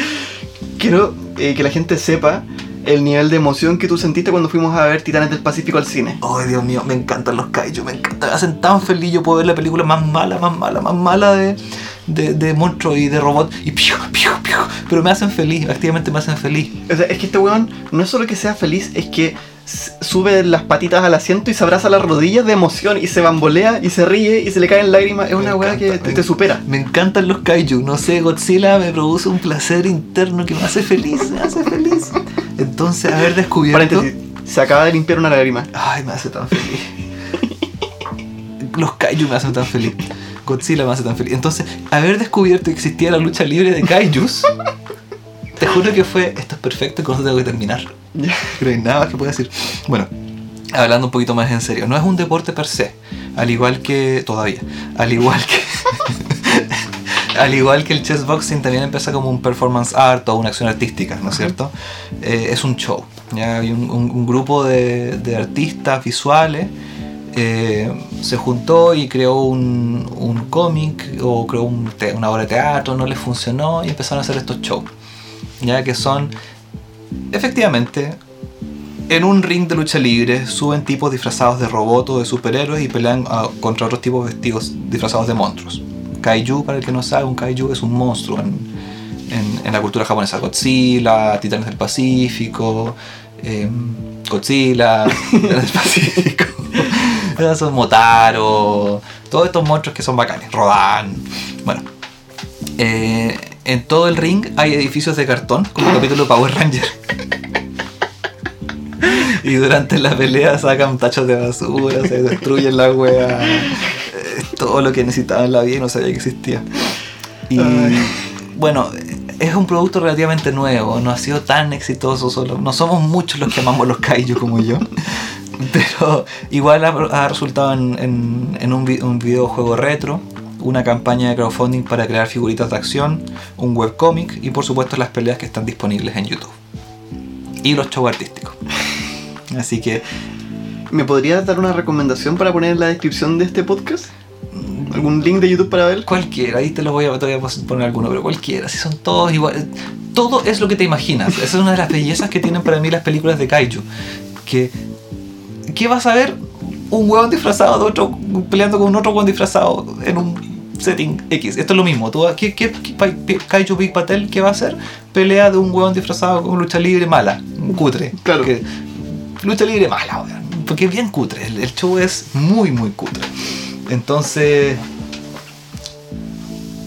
quiero eh, que la gente sepa el nivel de emoción que tú sentiste cuando fuimos a ver Titanes del Pacífico al cine. Ay, Dios mío, me encantan los kaiju, me encantan. Me hacen tan feliz. Yo puedo ver la película más mala, más mala, más mala de, de, de monstruos y de robots. Y piu, piu, piu. Pero me hacen feliz, activamente me hacen feliz. O sea, es que este weón no es solo que sea feliz, es que sube las patitas al asiento y se abraza las rodillas de emoción y se bambolea y se ríe y se le caen lágrimas. Es Me una weá que te, te supera. Me encantan los kaiju. No sé, Godzilla me produce un placer interno que me hace feliz, me hace feliz. Entonces, haber descubierto. Paréntesis, se acaba de limpiar una lágrima. Ay, me hace tan feliz. Los kaiju me hacen tan feliz. Godzilla me hace tan feliz. Entonces, haber descubierto que existía la lucha libre de kaijus, [LAUGHS] te juro que fue, esto es perfecto y con esto tengo que terminar. Pero [LAUGHS] hay nada más que pueda decir. Bueno, hablando un poquito más en serio, no es un deporte per se, al igual que todavía, al igual que [LAUGHS] al igual que el chess boxing también empieza como un performance art o una acción artística, ¿no es cierto? Eh, es un show. Ya hay un, un- un grupo de, de artistas visuales se juntó y creó un, un cómic o creó un te- una obra de teatro, no les funcionó y empezaron a hacer estos shows. Ya que son efectivamente en un ring de lucha libre suben tipos disfrazados de robots o de superhéroes y pelean ah, contra otros tipos vestidos disfrazados de monstruos. Kaiju, para el que no sabe, un kaiju es un monstruo en, en- la cultura japonesa. Godzilla, Titanes del Pacífico, eh, Godzilla, [LAUGHS] Titanes del Pacífico. Esos Motaro, todos estos monstruos que son bacanes, Rodan. Bueno, eh, en todo el ring hay edificios de cartón, como el capítulo de Power Ranger. [LAUGHS] Y durante la pelea sacan tachos de basura, se destruyen la wea. eh, todo lo que necesitaban la vida y no sabía que existía. Y Ay. bueno, es un producto relativamente nuevo, no ha sido tan exitoso, solo, no somos muchos los que amamos los kaiju como yo. [LAUGHS] Pero igual ha, ha resultado en, en- en un, vi- un videojuego retro, una campaña de crowdfunding para crear figuritas de acción, un webcómic y por supuesto las peleas que están disponibles en YouTube. Y los shows artísticos. [LAUGHS] Así que ¿Me podrías dar una recomendación para poner en la descripción de este podcast? ¿Algún link de YouTube para ver? cualquiera, ahí te lo voy a, te voy a poner alguno, pero cualquiera, si son todos iguales. Todo es lo que te imaginas. Esa es una de las bellezas que tienen para mí las películas de Kaiju. Que, ¿Qué vas a ver? Un huevón disfrazado de otro, peleando con un otro huevón disfrazado en un setting X. Esto es lo mismo. ¿Tú, ¿qué, qué, qué Kaiju Big Patel qué va a hacer? Pelea de un huevón disfrazado con lucha libre mala, cutre. Claro. Que- lucha libre mala, weón. Porque es bien cutre. El, el show es muy, muy cutre. Entonces.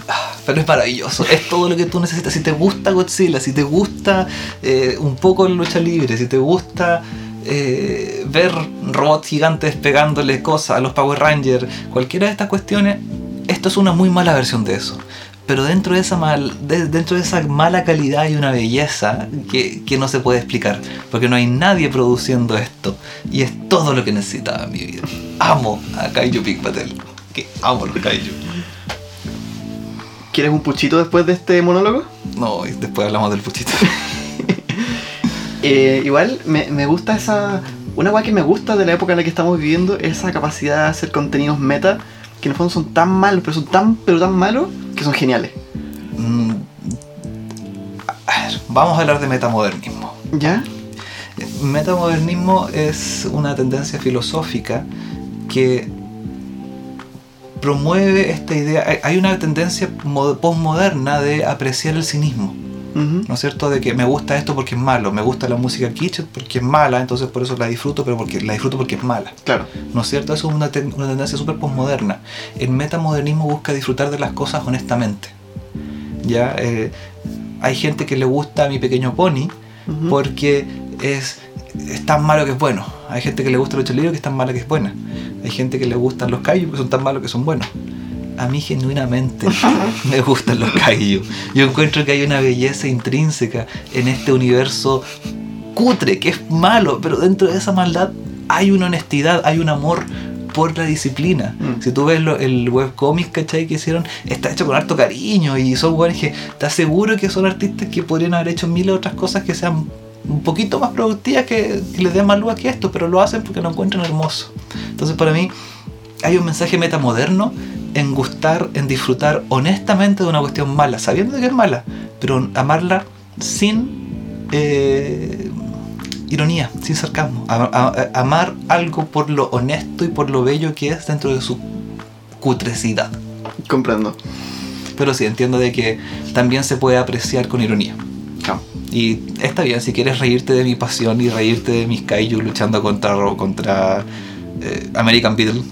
ah, Pero es maravilloso, es todo lo que tú necesitas. Si te gusta Godzilla, si te gusta eh, un poco la lucha libre, si te gusta eh, ver robots gigantes pegándole cosas a los Power Rangers, cualquiera de estas cuestiones, esto es una muy mala versión de eso. Pero dentro de esa, mal, de- dentro de esa mala calidad hay una belleza que, que no se puede explicar. Porque no hay nadie produciendo esto. Y es todo lo que necesitaba en mi vida. Amo a Kaiju Big Patel. Que amo los Kaiju. ¿Quieres un puchito después de este monólogo? No, y después hablamos del puchito. [LAUGHS] Eh, igual me, me gusta esa. Una cosa que me gusta de la época en la que estamos viviendo es esa capacidad de hacer contenidos meta que en el fondo son tan malos, pero son tan, pero tan malos que son geniales. Mm, a ver, vamos a hablar de metamodernismo. ¿Ya? Metamodernismo es una tendencia filosófica que promueve esta idea. hay- una tendencia mo- postmoderna de apreciar el cinismo. ¿No es cierto? De que me gusta esto porque es malo, me gusta la música kitsch porque es mala, entonces por eso la disfruto, pero porque la disfruto porque es mala, Claro. ¿no es cierto? Eso es una, ten- una tendencia súper postmoderna. El metamodernismo busca disfrutar de las cosas honestamente. Ya Eh, hay gente que le gusta mi pequeño pony porque es, es tan malo que es bueno. Hay gente que le gusta los libro que es tan mala que es buena. Hay gente que le gustan los kaiju que son tan malos que son buenos. A mí genuinamente [LAUGHS] me gustan los kaiju. Yo encuentro que hay una belleza intrínseca en este universo cutre, que es malo, pero dentro de esa maldad hay una honestidad, hay un amor por la disciplina. Mm. Si tú ves lo- el webcomic, ¿cachai? Que hicieron, está hecho con harto cariño y son buenos que te aseguro que son artistas que podrían haber hecho mil otras cosas que sean un poquito más productivas que, que les den más luz que esto, pero lo hacen porque lo encuentran hermoso. Entonces para mí hay un mensaje metamoderno en gustar, en disfrutar honestamente de una cuestión mala, sabiendo de que es mala, pero amarla sin eh, ironía, sin sarcasmo. A- amar algo por lo honesto y por lo bello que es dentro de su cutrecidad. Comprendo. Pero sí, entiendo de que también se puede apreciar con ironía. Claro. Y está bien, si quieres reírte de mi pasión y reírte de mis kaiju luchando contra, contra eh, American Beetle.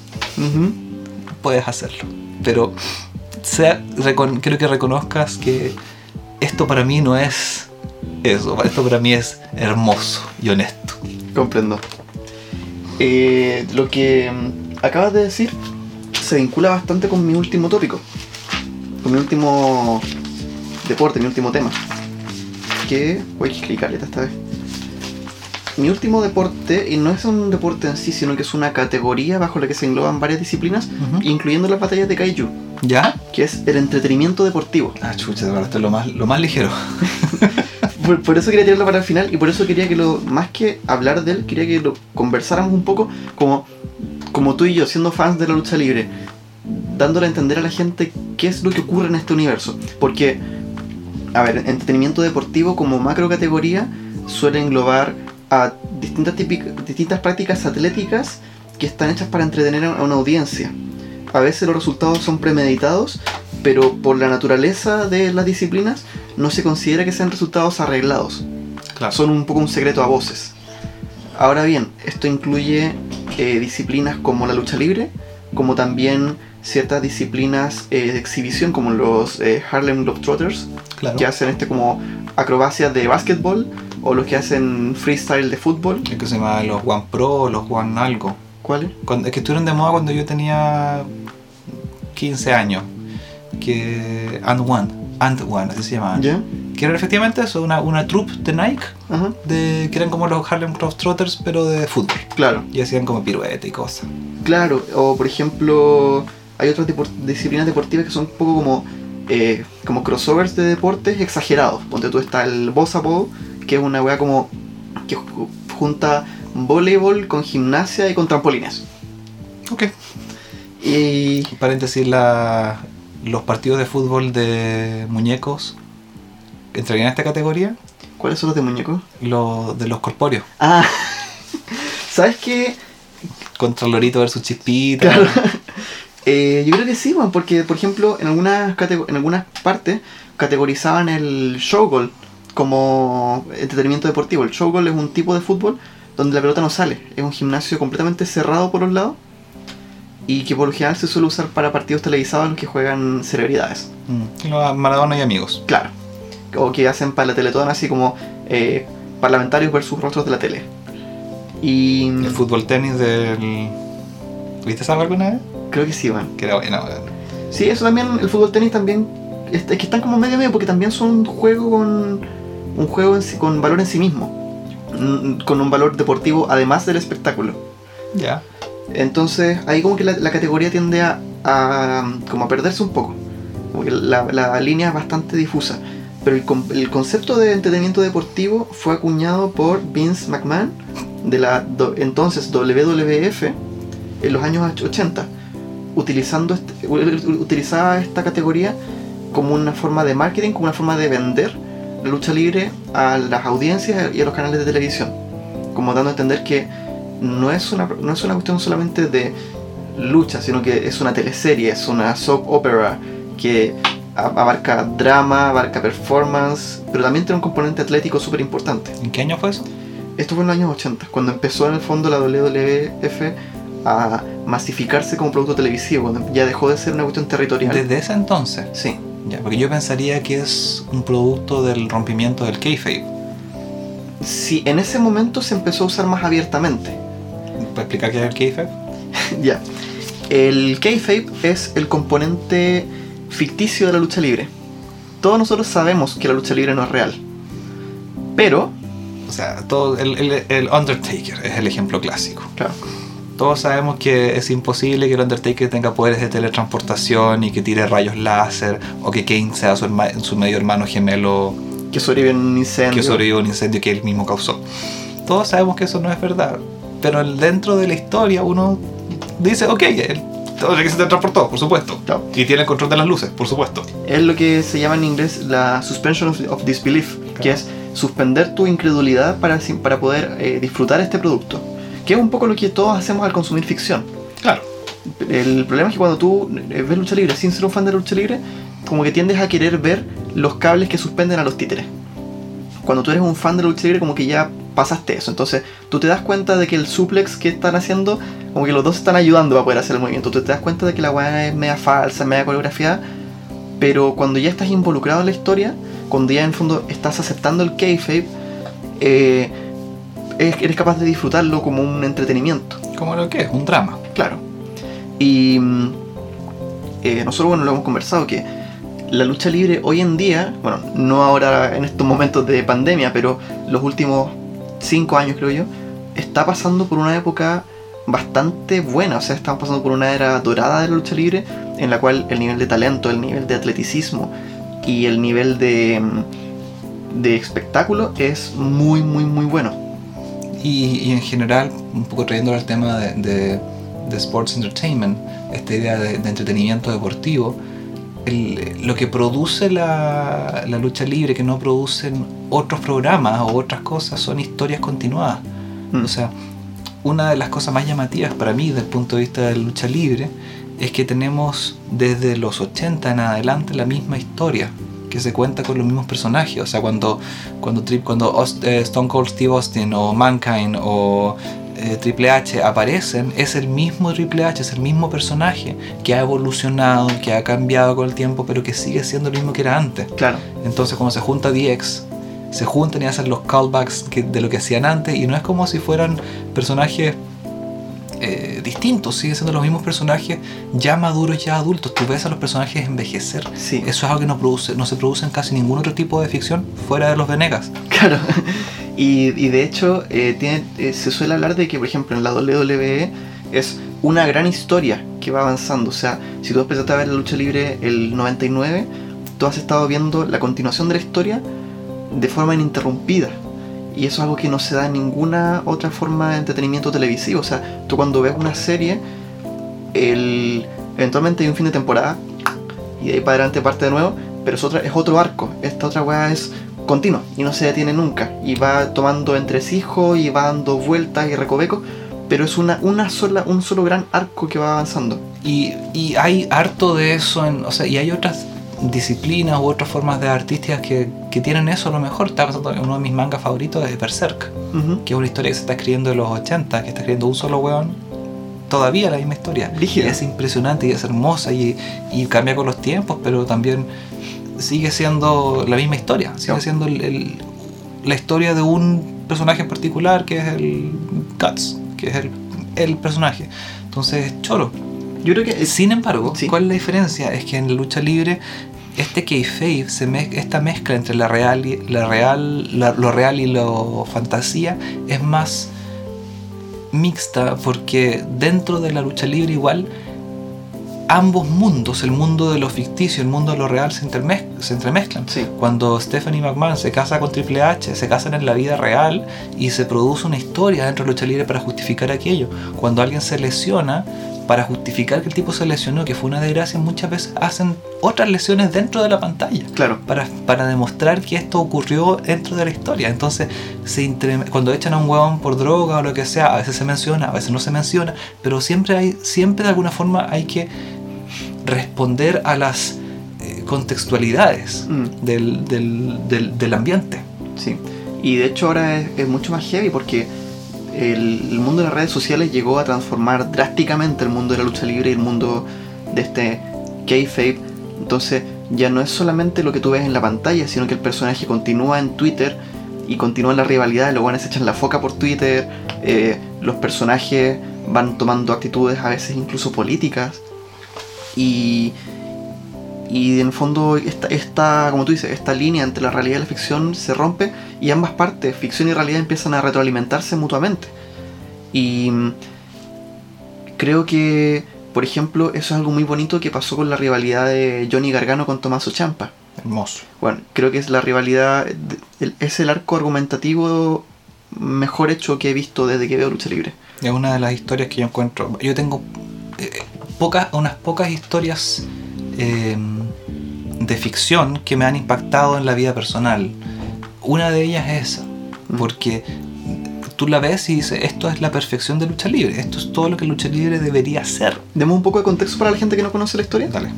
Puedes hacerlo. Pero sea, quiero que reconozcas que esto para mí no es eso, esto para mí es hermoso y honesto. Comprendo. Eh, lo que mm, acabas de decir se vincula bastante con mi último tópico. Con mi último deporte, mi último tema. Que voy a caleta esta vez. Mi último deporte, y no es un deporte en sí, sino que es una categoría bajo la que se engloban varias disciplinas, incluyendo las batallas de Kaiju, ¿Ya? que es el entretenimiento deportivo. Ah, chucha, ahora esto es lo más, lo más ligero. [LAUGHS] Por, por eso quería tirarlo para el final y por eso quería que lo, más que hablar de él, quería que lo conversáramos un poco como, como tú y yo, siendo fans de la lucha libre, dándole a entender a la gente qué es lo que ocurre en este universo. Porque, a ver, entretenimiento deportivo como macro categoría suele englobar a distintas, distintas prácticas atléticas que están hechas para entretener a una audiencia. A veces los resultados son premeditados, pero por la naturaleza de las disciplinas no se considera que sean resultados arreglados. Claro. Son un poco un secreto a voces. Ahora bien, esto incluye eh, disciplinas como la lucha libre, como también ciertas disciplinas eh, de exhibición como los eh, Harlem Globetrotters, claro. que hacen este como acrobacias de básquetbol, o los que hacen freestyle de fútbol. Es que se llama los One Pro, los One algo. ¿Cuáles? Es que estuvieron de moda cuando yo tenía 15 años. Que And One, And One, así se llamaban. ¿Ya? Que era efectivamente eso, una, una troupe de Nike, Ajá, de, que eran como los Harlem Globetrotters, pero de fútbol. claro. Y hacían como pirueta y cosas. Claro, o por ejemplo, hay otras disciplinas deportivas que son un poco como, eh, como crossovers de deportes exagerados. Ponte tú está el Bossa Ball, que es una weá como que ju- junta voleibol con gimnasia y con trampolines. Ok. Y Paréntesis, la, los partidos de fútbol de muñecos entrarían en esta categoría. ¿cuáles son los de muñecos? Los de los corpóreos. Ah, [LAUGHS] ¿sabes qué? Contra Lorito versus Chispita. Claro. [LAUGHS] Eh, yo creo que sí, weón, porque por ejemplo en algunas, en algunas partes categorizaban el showgoal como entretenimiento deportivo. El showgoal es un tipo de fútbol donde la pelota no sale. Es un gimnasio completamente cerrado por los lados y que por lo general se suele usar para partidos televisados en los que juegan celebridades. Mm, los Maradona y amigos. Claro. O que hacen para la teletón así como eh, parlamentarios versus rostros de la tele. Y El fútbol tenis del. ¿Viste esa alguna vez? creo que sí, weón. Que era bueno. Sí, eso también, el fútbol tenis también, es, es que están como medio medio porque también son un juego con un juego en sí- con valor en sí mismo, Mm, con un valor deportivo además del espectáculo. Ya. Entonces ahí como que la, la categoría tiende a, a, como a perderse un poco, como que la, la línea es bastante difusa. Pero el, el concepto de entretenimiento deportivo fue acuñado por Vince McMahon de la do- entonces WWF en los años 80, utilizando este- utilizaba esta categoría como una forma de marketing, como una forma de vender la lucha libre a las audiencias y a los canales de televisión, como dando a entender que no es una, no es una cuestión solamente de lucha, sino que es una teleserie, es una soap opera que abarca drama, abarca performance, pero también tiene un componente atlético súper importante. ¿En qué año fue eso? Esto fue en los años 80, cuando empezó en el fondo la WWF a masificarse como producto televisivo, cuando ya dejó de ser una cuestión territorial. Desde ese entonces. Sí, Ya, porque yo pensaría que es un producto del rompimiento del kayfabe. sí, en ese momento se empezó a usar más abiertamente. ¿Para explicar qué es el kayfabe? [LAUGHS] ya. El kayfabe es el componente ficticio de la lucha libre. Todos nosotros sabemos que la lucha libre no es real. Pero, O sea, todo el, el- el Undertaker es el ejemplo clásico. claro, Todos sabemos que es imposible que el Undertaker tenga poderes de teletransportación y que tire rayos láser o que Kane sea su, herma- su medio hermano gemelo que sobrevive en un incendio. que sobrevivió a un incendio que él mismo causó. Todos sabemos que eso no es verdad, pero dentro de la historia uno dice, ok, él todo que se teletransportó, por supuesto. Claro. Y tiene el control de las luces, por supuesto. Es lo que se llama en inglés la suspension of, of disbelief, que es suspender tu incredulidad para, para poder eh, disfrutar este producto. Que es un poco lo que todos hacemos al consumir ficción. Claro. El problema es que cuando tú eh, ves lucha libre sin ser un fan de lucha libre, como que tiendes a querer ver los cables que suspenden a los títeres. Cuando tú eres un fan de la lucha libre, como que ya pasaste eso. Entonces, tú te das cuenta de que el suplex que están haciendo, como que los dos están ayudando para poder hacer el movimiento. Tú te das cuenta de que la weá es media falsa, media coreografiada. Pero cuando ya estás involucrado en la historia, cuando ya en el fondo estás aceptando el kayfabe, eh, eres capaz de disfrutarlo como un entretenimiento. Como lo que es, un drama. Claro. Y mm, eh, nosotros, bueno, lo hemos conversado, que la lucha libre hoy en día, bueno, no ahora en estos momentos de pandemia, pero los últimos cinco años creo yo, está pasando por una época bastante buena, o sea, estamos pasando por una era dorada de la lucha libre, en la cual el nivel de talento, el nivel de atleticismo y el nivel de, mm, de espectáculo es muy, muy, muy bueno. Y, y en general, un poco trayéndolo al tema de, de- de sports entertainment, esta idea de, de entretenimiento deportivo, el- lo que produce la, la lucha libre, que no producen otros programas o otras cosas, son historias continuadas. Mm. O sea, una de las cosas más llamativas para mí desde el punto de vista de la lucha libre es que tenemos desde los 80 en adelante la misma historia que se cuenta con los mismos personajes. O sea, cuando, cuando, Tri- cuando eh, Stone Cold Steve Austin o Mankind o eh, Triple H aparecen, es el mismo Triple H, es el mismo personaje que ha evolucionado, que ha cambiado con el tiempo, pero que sigue siendo el mismo que era antes. Claro, Entonces cuando se junta DX, se juntan y hacen los callbacks que- de lo que hacían antes y no es como si fueran personajes eh, distintos, siguen siendo los mismos personajes ya maduros, ya adultos. Tú ves a los personajes envejecer. Sí. Eso es algo que no, produce, no se produce en casi ningún otro tipo de ficción fuera de los Venegas. Claro. [LAUGHS] Y, y de hecho, eh, tiene, eh, se suele hablar de que, por ejemplo, en la WWE es una gran historia que va avanzando. O sea, si tú empezaste a ver la lucha libre el 99, tú has estado viendo la continuación de la historia de forma ininterrumpida. Y eso es algo que no se da en ninguna otra forma de entretenimiento televisivo. O sea, tú cuando ves una serie, el, eventualmente hay un fin de temporada y de ahí para adelante parte de nuevo, pero es, otra, es otro arco. Esta otra weá es continua y no se detiene nunca. Y va tomando entresijos y va dando vueltas y recovecos, pero es una, una sola, un solo gran arco que va avanzando. Y, y hay harto de eso, en, o sea, y hay otras disciplinas u otras formas de artísticas que, que tienen eso a lo mejor. Está pasando uno de mis mangas favoritos de Berserk, que es una historia que se está escribiendo en los 80, que está escribiendo un solo weón. Todavía la misma historia. Y es impresionante y es hermosa y, y cambia con los tiempos, pero también sigue siendo la misma historia. Sigue siendo el- el- la historia de un personaje en particular que es el Guts, que es el, el personaje. Entonces, choro. Yo creo que Sin embargo, Sí. ¿cuál es la diferencia? Es que en la lucha libre este kayfabe, se mez- esta mezcla entre la real y, la real, la- lo real y lo fantasía es más mixta porque dentro de la lucha libre igual ambos mundos, el mundo de lo ficticio y el mundo de lo real se, entremezclan. Sí. Cuando Stephanie McMahon se casa con Triple H, se casan en la vida real y se produce una historia dentro de lucha libre para justificar aquello. Cuando alguien se lesiona, para justificar que el tipo se lesionó, que fue una desgracia, muchas veces hacen otras lesiones dentro de la pantalla. claro. Para, para demostrar que esto ocurrió dentro de la historia. Entonces, se cuando echan a un huevón por droga o lo que sea, a veces se menciona, a veces no se menciona, pero siempre hay, siempre de alguna forma hay que responder a las eh, contextualidades Mm. del, del, del, del ambiente. Sí, y de hecho ahora es, es mucho más heavy porque el, mundo de las redes sociales llegó a transformar drásticamente el mundo de la lucha libre y el mundo de este kayfabe. Entonces ya no es solamente lo que tú ves en la pantalla, sino que el personaje continúa en Twitter y continúa la rivalidad, los buenos echan la foca por Twitter, eh, los personajes van tomando actitudes a veces incluso políticas y, y en el fondo esta, esta, como tú dices, esta línea entre la realidad y la ficción se rompe y ambas partes, ficción y realidad, empiezan a retroalimentarse mutuamente. Y mm, creo que, por ejemplo, eso es algo muy bonito que pasó con la rivalidad de Johnny Gargano con Tommaso Ciampa. Hermoso. Bueno, creo que es la rivalidad, es el arco argumentativo mejor hecho que he visto desde que veo lucha libre. Es una de las historias que yo encuentro. Yo tengo eh, pocas, unas pocas historias eh, de ficción que me han impactado en la vida personal. Una de ellas es esa, Mm. porque tú la ves y dices, esto es la perfección de lucha libre, esto es todo lo que lucha libre debería ser. Demos un poco de contexto para la gente que no conoce la historia. Dale.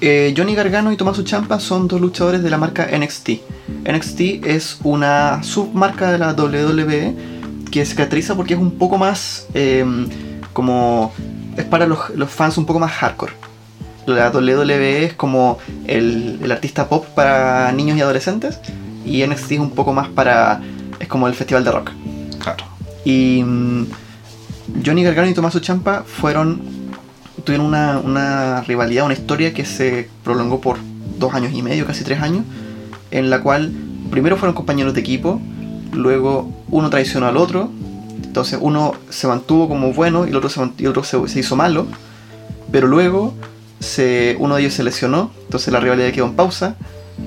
Eh, Johnny Gargano y Tommaso Ciampa son dos luchadores de la marca NXT. NXT es una submarca de la WWE que se caracteriza porque es un poco más eh, como es para los, los fans un poco más hardcore. La WWE es como el, el artista pop para niños y adolescentes y NXT es un poco más para es como el festival de rock. Claro. Y mm, Johnny Gargano y Tommaso Ciampa fueron tuvieron una, una rivalidad, una historia que se prolongó por dos años y medio, casi tres años, en la cual primero fueron compañeros de equipo, luego uno traicionó al otro, entonces uno se mantuvo como bueno y el otro se, y el otro se, se hizo malo, pero luego se, uno de ellos se lesionó, entonces la rivalidad quedó en pausa,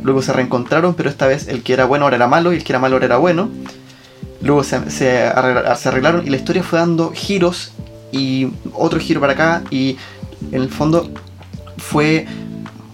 luego se reencontraron, pero esta vez el que era bueno ahora era malo y el que era malo ahora era bueno, luego se, se arregla- se arreglaron y la historia fue dando giros y otro giro para acá y en el fondo fue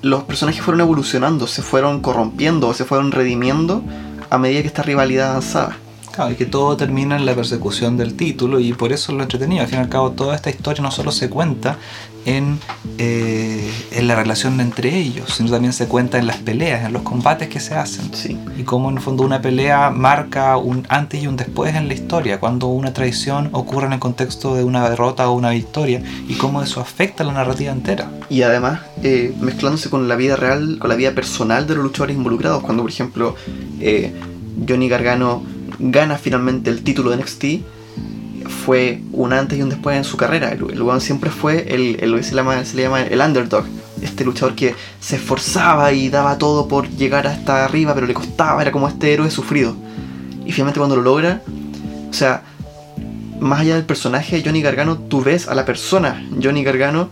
los personajes fueron evolucionando, se fueron corrompiendo, se fueron redimiendo a medida que esta rivalidad avanzaba. Claro, y que todo termina en la persecución del título y por eso es lo entretenido. Al fin y al cabo, toda esta historia no solo se cuenta en, eh, en la relación entre ellos, sino también se cuenta en las peleas, en los combates que se hacen. Sí. Y cómo en el fondo una pelea marca un antes y un después en la historia, cuando una traición ocurre en el contexto de una derrota o una victoria, y cómo eso afecta la narrativa entera. Y además eh, mezclándose con la vida real, con la vida personal de los luchadores involucrados. Cuando por ejemplo eh, Johnny Gargano gana finalmente el título de NXT, fue un antes y un después en su carrera. El, el siempre fue el, el- se, llama, se le llama el underdog. Este luchador que se esforzaba y daba todo por llegar hasta arriba, pero le costaba, era como este héroe sufrido. Y finalmente cuando lo logra, o sea, más allá del personaje Johnny Gargano, tú ves a la persona Johnny Gargano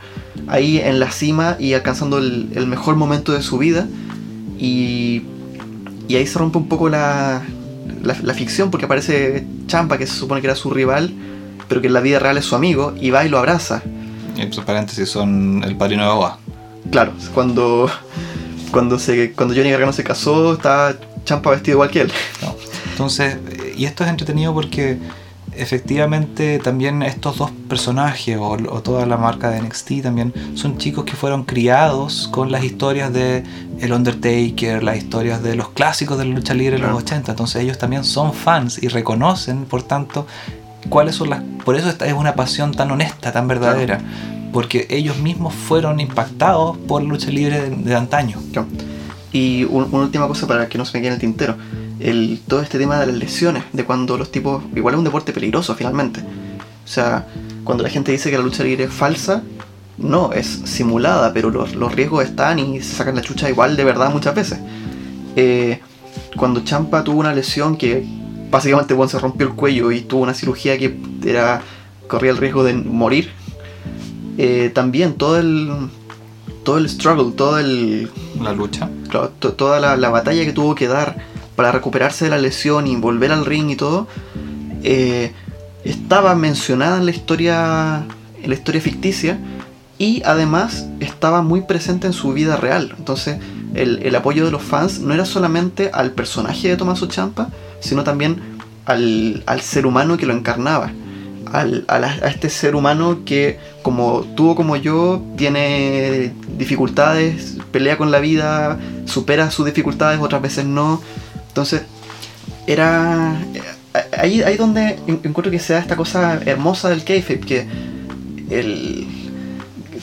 ahí en la cima y alcanzando el, el mejor momento de su vida. Y, y ahí se rompe un poco la, la, la ficción porque aparece Champa, que se supone que era su rival, pero que en la vida real es su amigo, y va y lo abraza. Y esos paréntesis son el padrino de Boa. Claro, cuando, cuando, se, cuando Johnny Gargano se casó, estaba Champa vestido igual que él. ¿no? Entonces, y esto es entretenido porque efectivamente también estos dos personajes o, o toda la marca de NXT también son chicos que fueron criados con las historias de El Undertaker, las historias de los clásicos de la lucha libre de los 80. Entonces ellos también son fans y reconocen, por tanto, cuáles son las... Por eso esta es una pasión tan honesta, tan verdadera. Porque ellos mismos fueron impactados por la lucha libre de, de antaño. Claro. Y un- una última cosa para que no se me quede en el tintero. El, todo este tema de las lesiones, de cuando los tipos... Igual es un deporte peligroso finalmente. O sea, cuando la gente dice que la lucha libre es falsa, no, es simulada, pero los, los riesgos están y se sacan la chucha igual de verdad muchas veces. Eh, cuando Champa tuvo una lesión que básicamente bueno, se rompió el cuello y tuvo una cirugía que era corría el riesgo de morir, eh, también todo el, todo el struggle, todo el, La lucha. Claro, to- toda la, la batalla que tuvo que dar para recuperarse de la lesión y volver al ring y todo, eh, estaba mencionada en la historia, en la historia ficticia y además estaba muy presente en su vida real. Entonces, el, el apoyo de los fans no era solamente al personaje de Tommaso Champa, sino también al, al ser humano que lo encarnaba. Al- a, este ser humano que, como tú como yo, tiene dificultades, pelea con la vida, supera sus dificultades, otras veces no. Entonces, era. eh, Ahí, ahí donde en- encuentro que se da esta cosa hermosa del kayfabe, que el,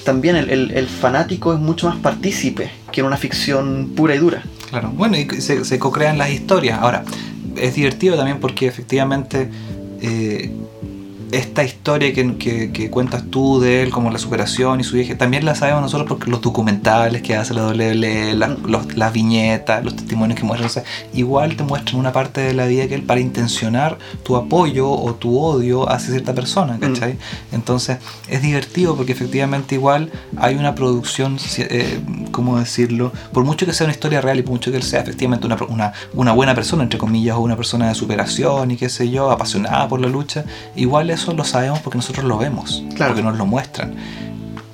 también el, el- el fanático es mucho más partícipe que en una ficción pura y dura. Claro, bueno, y se, se co-crean las historias. Ahora, es divertido también porque efectivamente eh, esta historia que, que- que cuentas tú de él, como la superación y su viaje, también la sabemos nosotros porque los documentales que hace la WWE, las, los- las viñetas, los testimonios que muestran, o sea, igual te muestran una parte de la vida que él para intencionar tu apoyo o tu odio hacia cierta persona, ¿cachai? Entonces es divertido porque efectivamente igual hay una producción, ci- eh, ¿cómo decirlo? Por mucho que sea una historia real y por mucho que él sea efectivamente una, una, una buena persona, entre comillas, o una persona de superación y qué sé yo, apasionada por la lucha, igual eso lo sabemos porque nosotros lo vemos, Claro. porque nos lo muestran.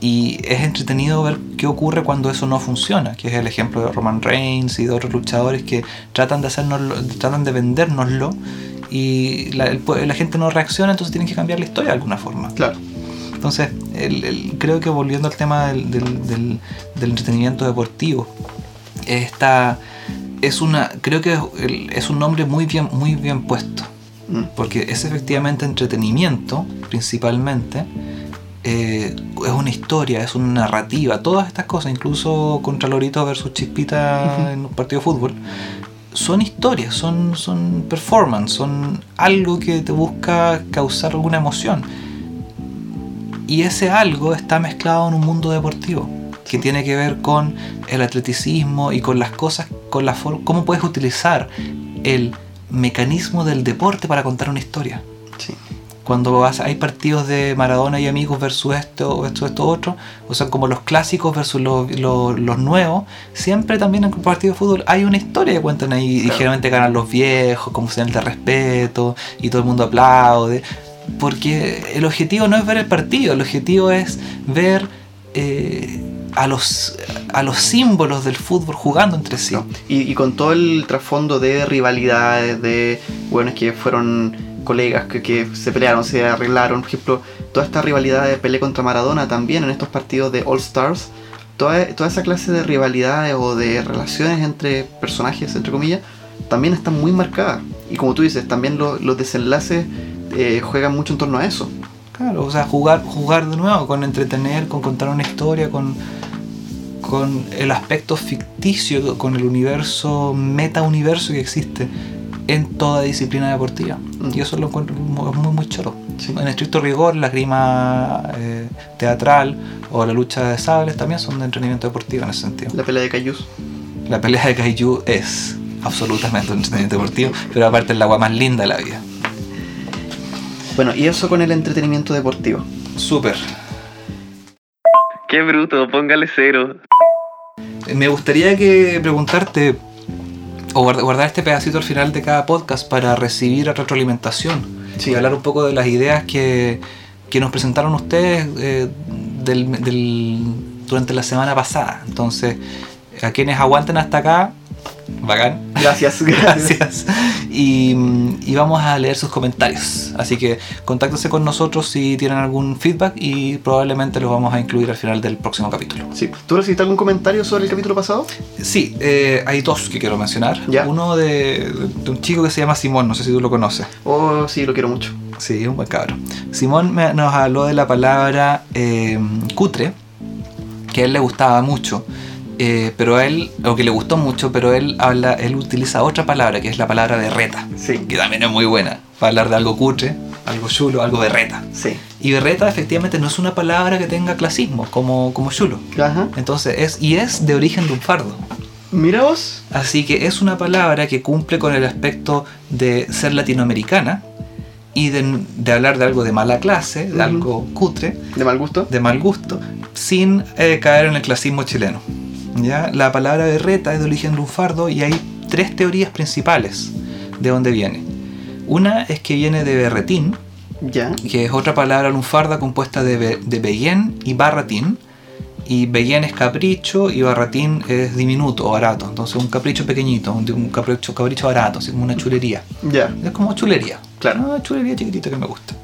Y es entretenido ver qué ocurre cuando eso no funciona, que es el ejemplo de Roman Reigns y de otros luchadores que tratan de hacernos, tratan de vendérnoslo y la, el la gente no reacciona, entonces tienen que cambiar la historia de alguna forma. Claro. Entonces, el- el- creo que volviendo al tema del, del- del- del entretenimiento deportivo, esta es una, creo que es, es un nombre muy bien, muy bien puesto. Porque es efectivamente entretenimiento, principalmente. eh, es una historia, es una narrativa, todas estas cosas, incluso contra Lorito versus Chispita en un partido de fútbol, son historias, son, son performance, son algo que te busca causar alguna emoción. Y ese algo está mezclado en un mundo deportivo que tiene que ver con el atleticismo y con las cosas, con la forma, cómo puedes utilizar el mecanismo del deporte para contar una historia. Sí. Cuando hay partidos de Maradona y amigos versus esto, esto, esto, otro, o sea, como los clásicos versus los, los- los nuevos, siempre también en un partido de fútbol hay una historia que cuentan ahí, y generalmente ganan los viejos, como señal de respeto, y todo el mundo aplaude, porque el objetivo no es ver el partido, el objetivo es ver eh, a, los, a los símbolos del fútbol jugando entre sí. Y, con todo el trasfondo de rivalidades, de buenos que fueron colegas que, que se pelearon, se arreglaron, por ejemplo, toda esta rivalidad de Pelé contra Maradona también en estos partidos de All Stars, toda, toda esa clase de rivalidades o de relaciones entre personajes, entre comillas, también están muy marcadas. Y como tú dices, también lo- los desenlaces eh, juegan mucho en torno a eso. Claro, o sea, jugar, jugar de nuevo, con entretener, con contar una historia, con, con el aspecto ficticio, con el universo, meta-universo que existe en toda disciplina deportiva. Mm. Y eso lo encuentro muy, muy, muy choro. Sí. En estricto rigor, la grima eh, teatral o la lucha de sables también son de entrenamiento deportivo en ese sentido. La pelea de Cayus. La pelea de Kaiju es absolutamente un entretenimiento deportivo, pero aparte es la agua más linda de la vida. Bueno, y eso con el entretenimiento deportivo. Súper. Qué bruto, póngale cero. Me gustaría que preguntarte o guarda- guardar este pedacito al final de cada podcast para recibir retroalimentación Sí. y hablar un poco de las ideas que, que nos presentaron ustedes eh, del- del- durante la semana pasada. Entonces, a quienes aguanten hasta acá, bacán. [LAUGHS] Gracias, gracias. Y, y vamos a leer sus comentarios. Así que contáctense con nosotros si tienen algún feedback y probablemente los vamos a incluir al final del próximo capítulo. Sí. ¿Tú recibiste algún comentario sobre el capítulo pasado? Sí, eh, hay dos que quiero mencionar. Ya. Uno de, de un chico que se llama Simón, no sé si tú lo conoces. Oh, sí, lo quiero mucho. Sí, es un buen cabro. Simón me- nos habló de la palabra eh, cutre, que a él le gustaba mucho. Eh, pero a él, o que le gustó mucho, pero él habla, él utiliza otra palabra, que es la palabra berreta, Sí. que también es muy buena, para hablar de algo cutre, algo chulo, algo berreta. Sí. Y berreta efectivamente no es una palabra que tenga clasismo, como, como chulo. Ajá. Entonces es, y es de origen lunfardo. Mira vos. Así que es una palabra que cumple con el aspecto de ser latinoamericana y de, de hablar de algo de mala clase, de algo cutre, De mal gusto. de mal gusto, sin eh, caer en el clasismo chileno. ¿Ya? La palabra berreta es de origen lunfardo y hay tres teorías principales de dónde viene. Una es que viene de berretín, Ya. que es otra palabra lunfarda compuesta de, be- de bellén y barratín. Y bellén es capricho y barratín es diminuto o barato. Entonces un capricho pequeñito, un, un capricho, capricho barato, así como una chulería. Ya. Es como chulería. Claro. Una chulería chiquitita que me gusta.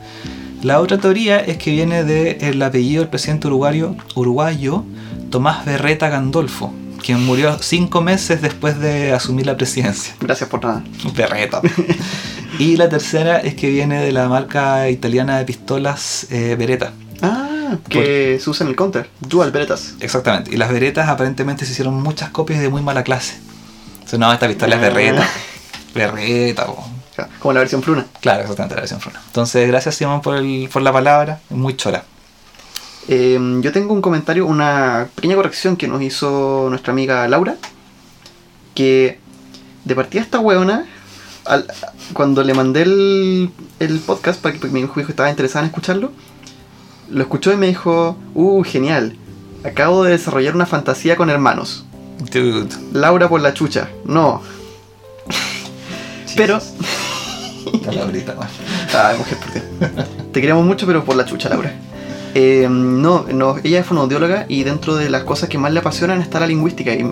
La otra teoría es que viene del apellido del presidente uruguayo, uruguayo Tomás Berreta Gandolfo, quien murió cinco meses después de asumir la presidencia. Gracias por nada. Berreta. [LAUGHS] y la tercera es que viene de la marca italiana de pistolas eh, Beretta. Ah, que se usa en el counter. Dual Beretas. Exactamente. Y las Beretas aparentemente se hicieron muchas copias de muy mala clase. Entonces, no, esta pistola es Berreta. Berreta, po. Como la versión fruna. Claro, exactamente la versión fruna. Entonces, gracias Simón por, el- por la palabra. Muy chora. Eh, yo tengo un comentario, una pequeña corrección que nos hizo nuestra amiga Laura. Que de partida esta weona, al- cuando le mandé el, el podcast para que porque mi hijo estaba interesado en escucharlo, lo escuchó y me dijo, uh, genial, acabo de desarrollar una fantasía con hermanos. Dude. Laura por la chucha, no. [LAUGHS] Pero. [LAUGHS] Ay, mujer, por. Te queremos mucho, pero por la chucha, Laura. Eh, no, no, ella es fonoaudióloga y dentro de las cosas que más le apasionan está la lingüística. Y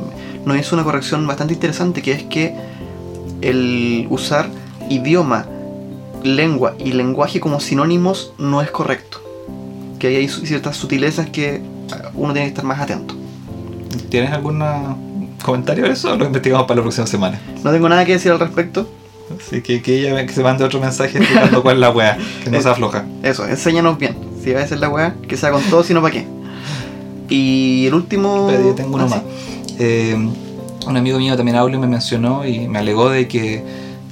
nos hizo una corrección bastante interesante que es que el usar idioma, lengua y lenguaje como sinónimos no es correcto. Que hay ciertas sutilezas que uno tiene que estar más atento. ¿Tienes algún comentario de eso o lo investigamos para la próxima semana? No tengo nada que decir al respecto. Así que que ella que se mande otro mensaje explicando cuál es la wea, que no [LAUGHS] Es- se afloja. Eso, enséñanos bien. Si va a ser la weá, que sea con todo, sino para qué. Y el último. Pero yo tengo uno Ah, más. sí. Eh, un amigo mío también habló y me mencionó y me alegó de que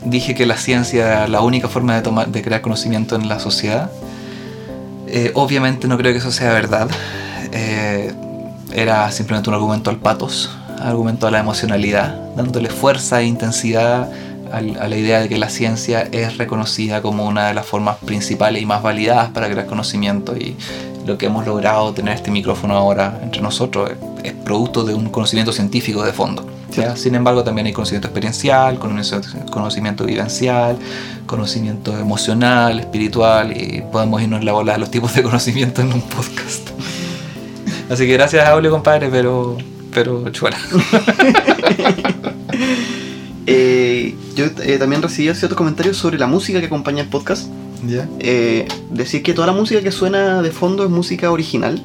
dije que la ciencia era la única forma de, tomar, de crear conocimiento en la sociedad. Eh, obviamente no creo que eso sea verdad. Eh, era simplemente un argumento al patos, argumento a la emocionalidad, dándole fuerza e intensidad a la idea de que la ciencia es reconocida como una de las formas principales y más validadas para crear conocimiento y lo que hemos logrado tener este micrófono ahora entre nosotros es, producto de un conocimiento científico de fondo. ¿ya? Sin embargo, también hay conocimiento experiencial, conocimiento, conocimiento vivencial, conocimiento emocional, espiritual y podemos irnos en la bola de los tipos de conocimiento en un podcast. [LAUGHS] Así que gracias, Aulio, compadre, pero, pero chuela. [LAUGHS] Yo eh, también recibí ciertos comentarios sobre la música que acompaña el podcast. Eh, decir que toda la música que suena de fondo es música original.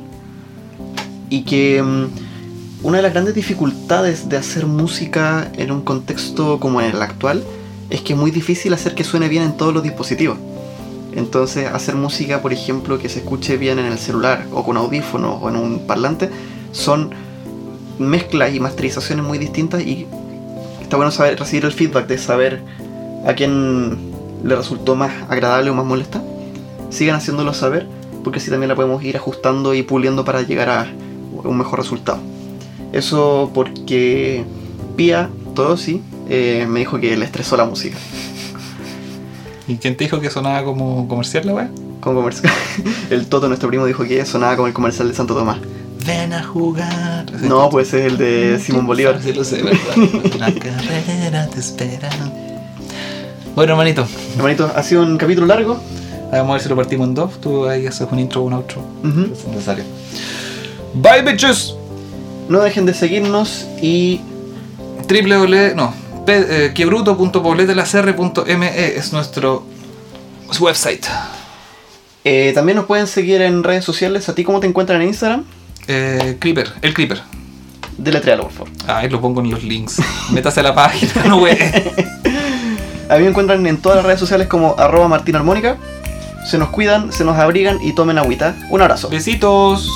Y que mm, una de las grandes dificultades de hacer música en un contexto como en el actual es que es muy difícil hacer que suene bien en todos los dispositivos. Entonces, hacer música, por ejemplo, que se escuche bien en el celular o con audífonos o en un parlante, son mezclas y masterizaciones muy distintas y está bueno saber recibir el feedback de saber a quién le resultó más agradable o más molesta. sigan haciéndolo saber, porque así también la podemos ir ajustando y puliendo para llegar a un mejor resultado. Eso porque Pia Todosi eh, me dijo que le estresó la música. [LAUGHS] ¿Y quién te dijo que sonaba como comercial la weá? Como comercial. [LAUGHS] El Toto, nuestro primo, dijo que sonaba como el comercial de Santo Tomás. Ven a jugar. No, pues es el de Simón Bolívar. Sí, lo sé, ¿verdad? [LAUGHS] La carrera te espera. Bueno, hermanito, Hermanito, ha sido un capítulo largo. vamos a ver si lo partimos en dos. Tú ahí haces un intro, un outro. Es necesario. Bye, bitches. No dejen de seguirnos y www. No. eh, quebruto.pobletelacr.me es nuestro website. eh, también nos pueden seguir en redes sociales. ¿A ti cómo te encuentran en Instagram? Eh, Creeper, el Creeper. Deletréalo, por favor. Ahí lo pongo en los links. Métase a la página, no wey. [LAUGHS] A mí me encuentran en todas las redes sociales como arroba martinarmónica. Se nos cuidan, se nos abrigan y tomen agüita. Un abrazo. Besitos.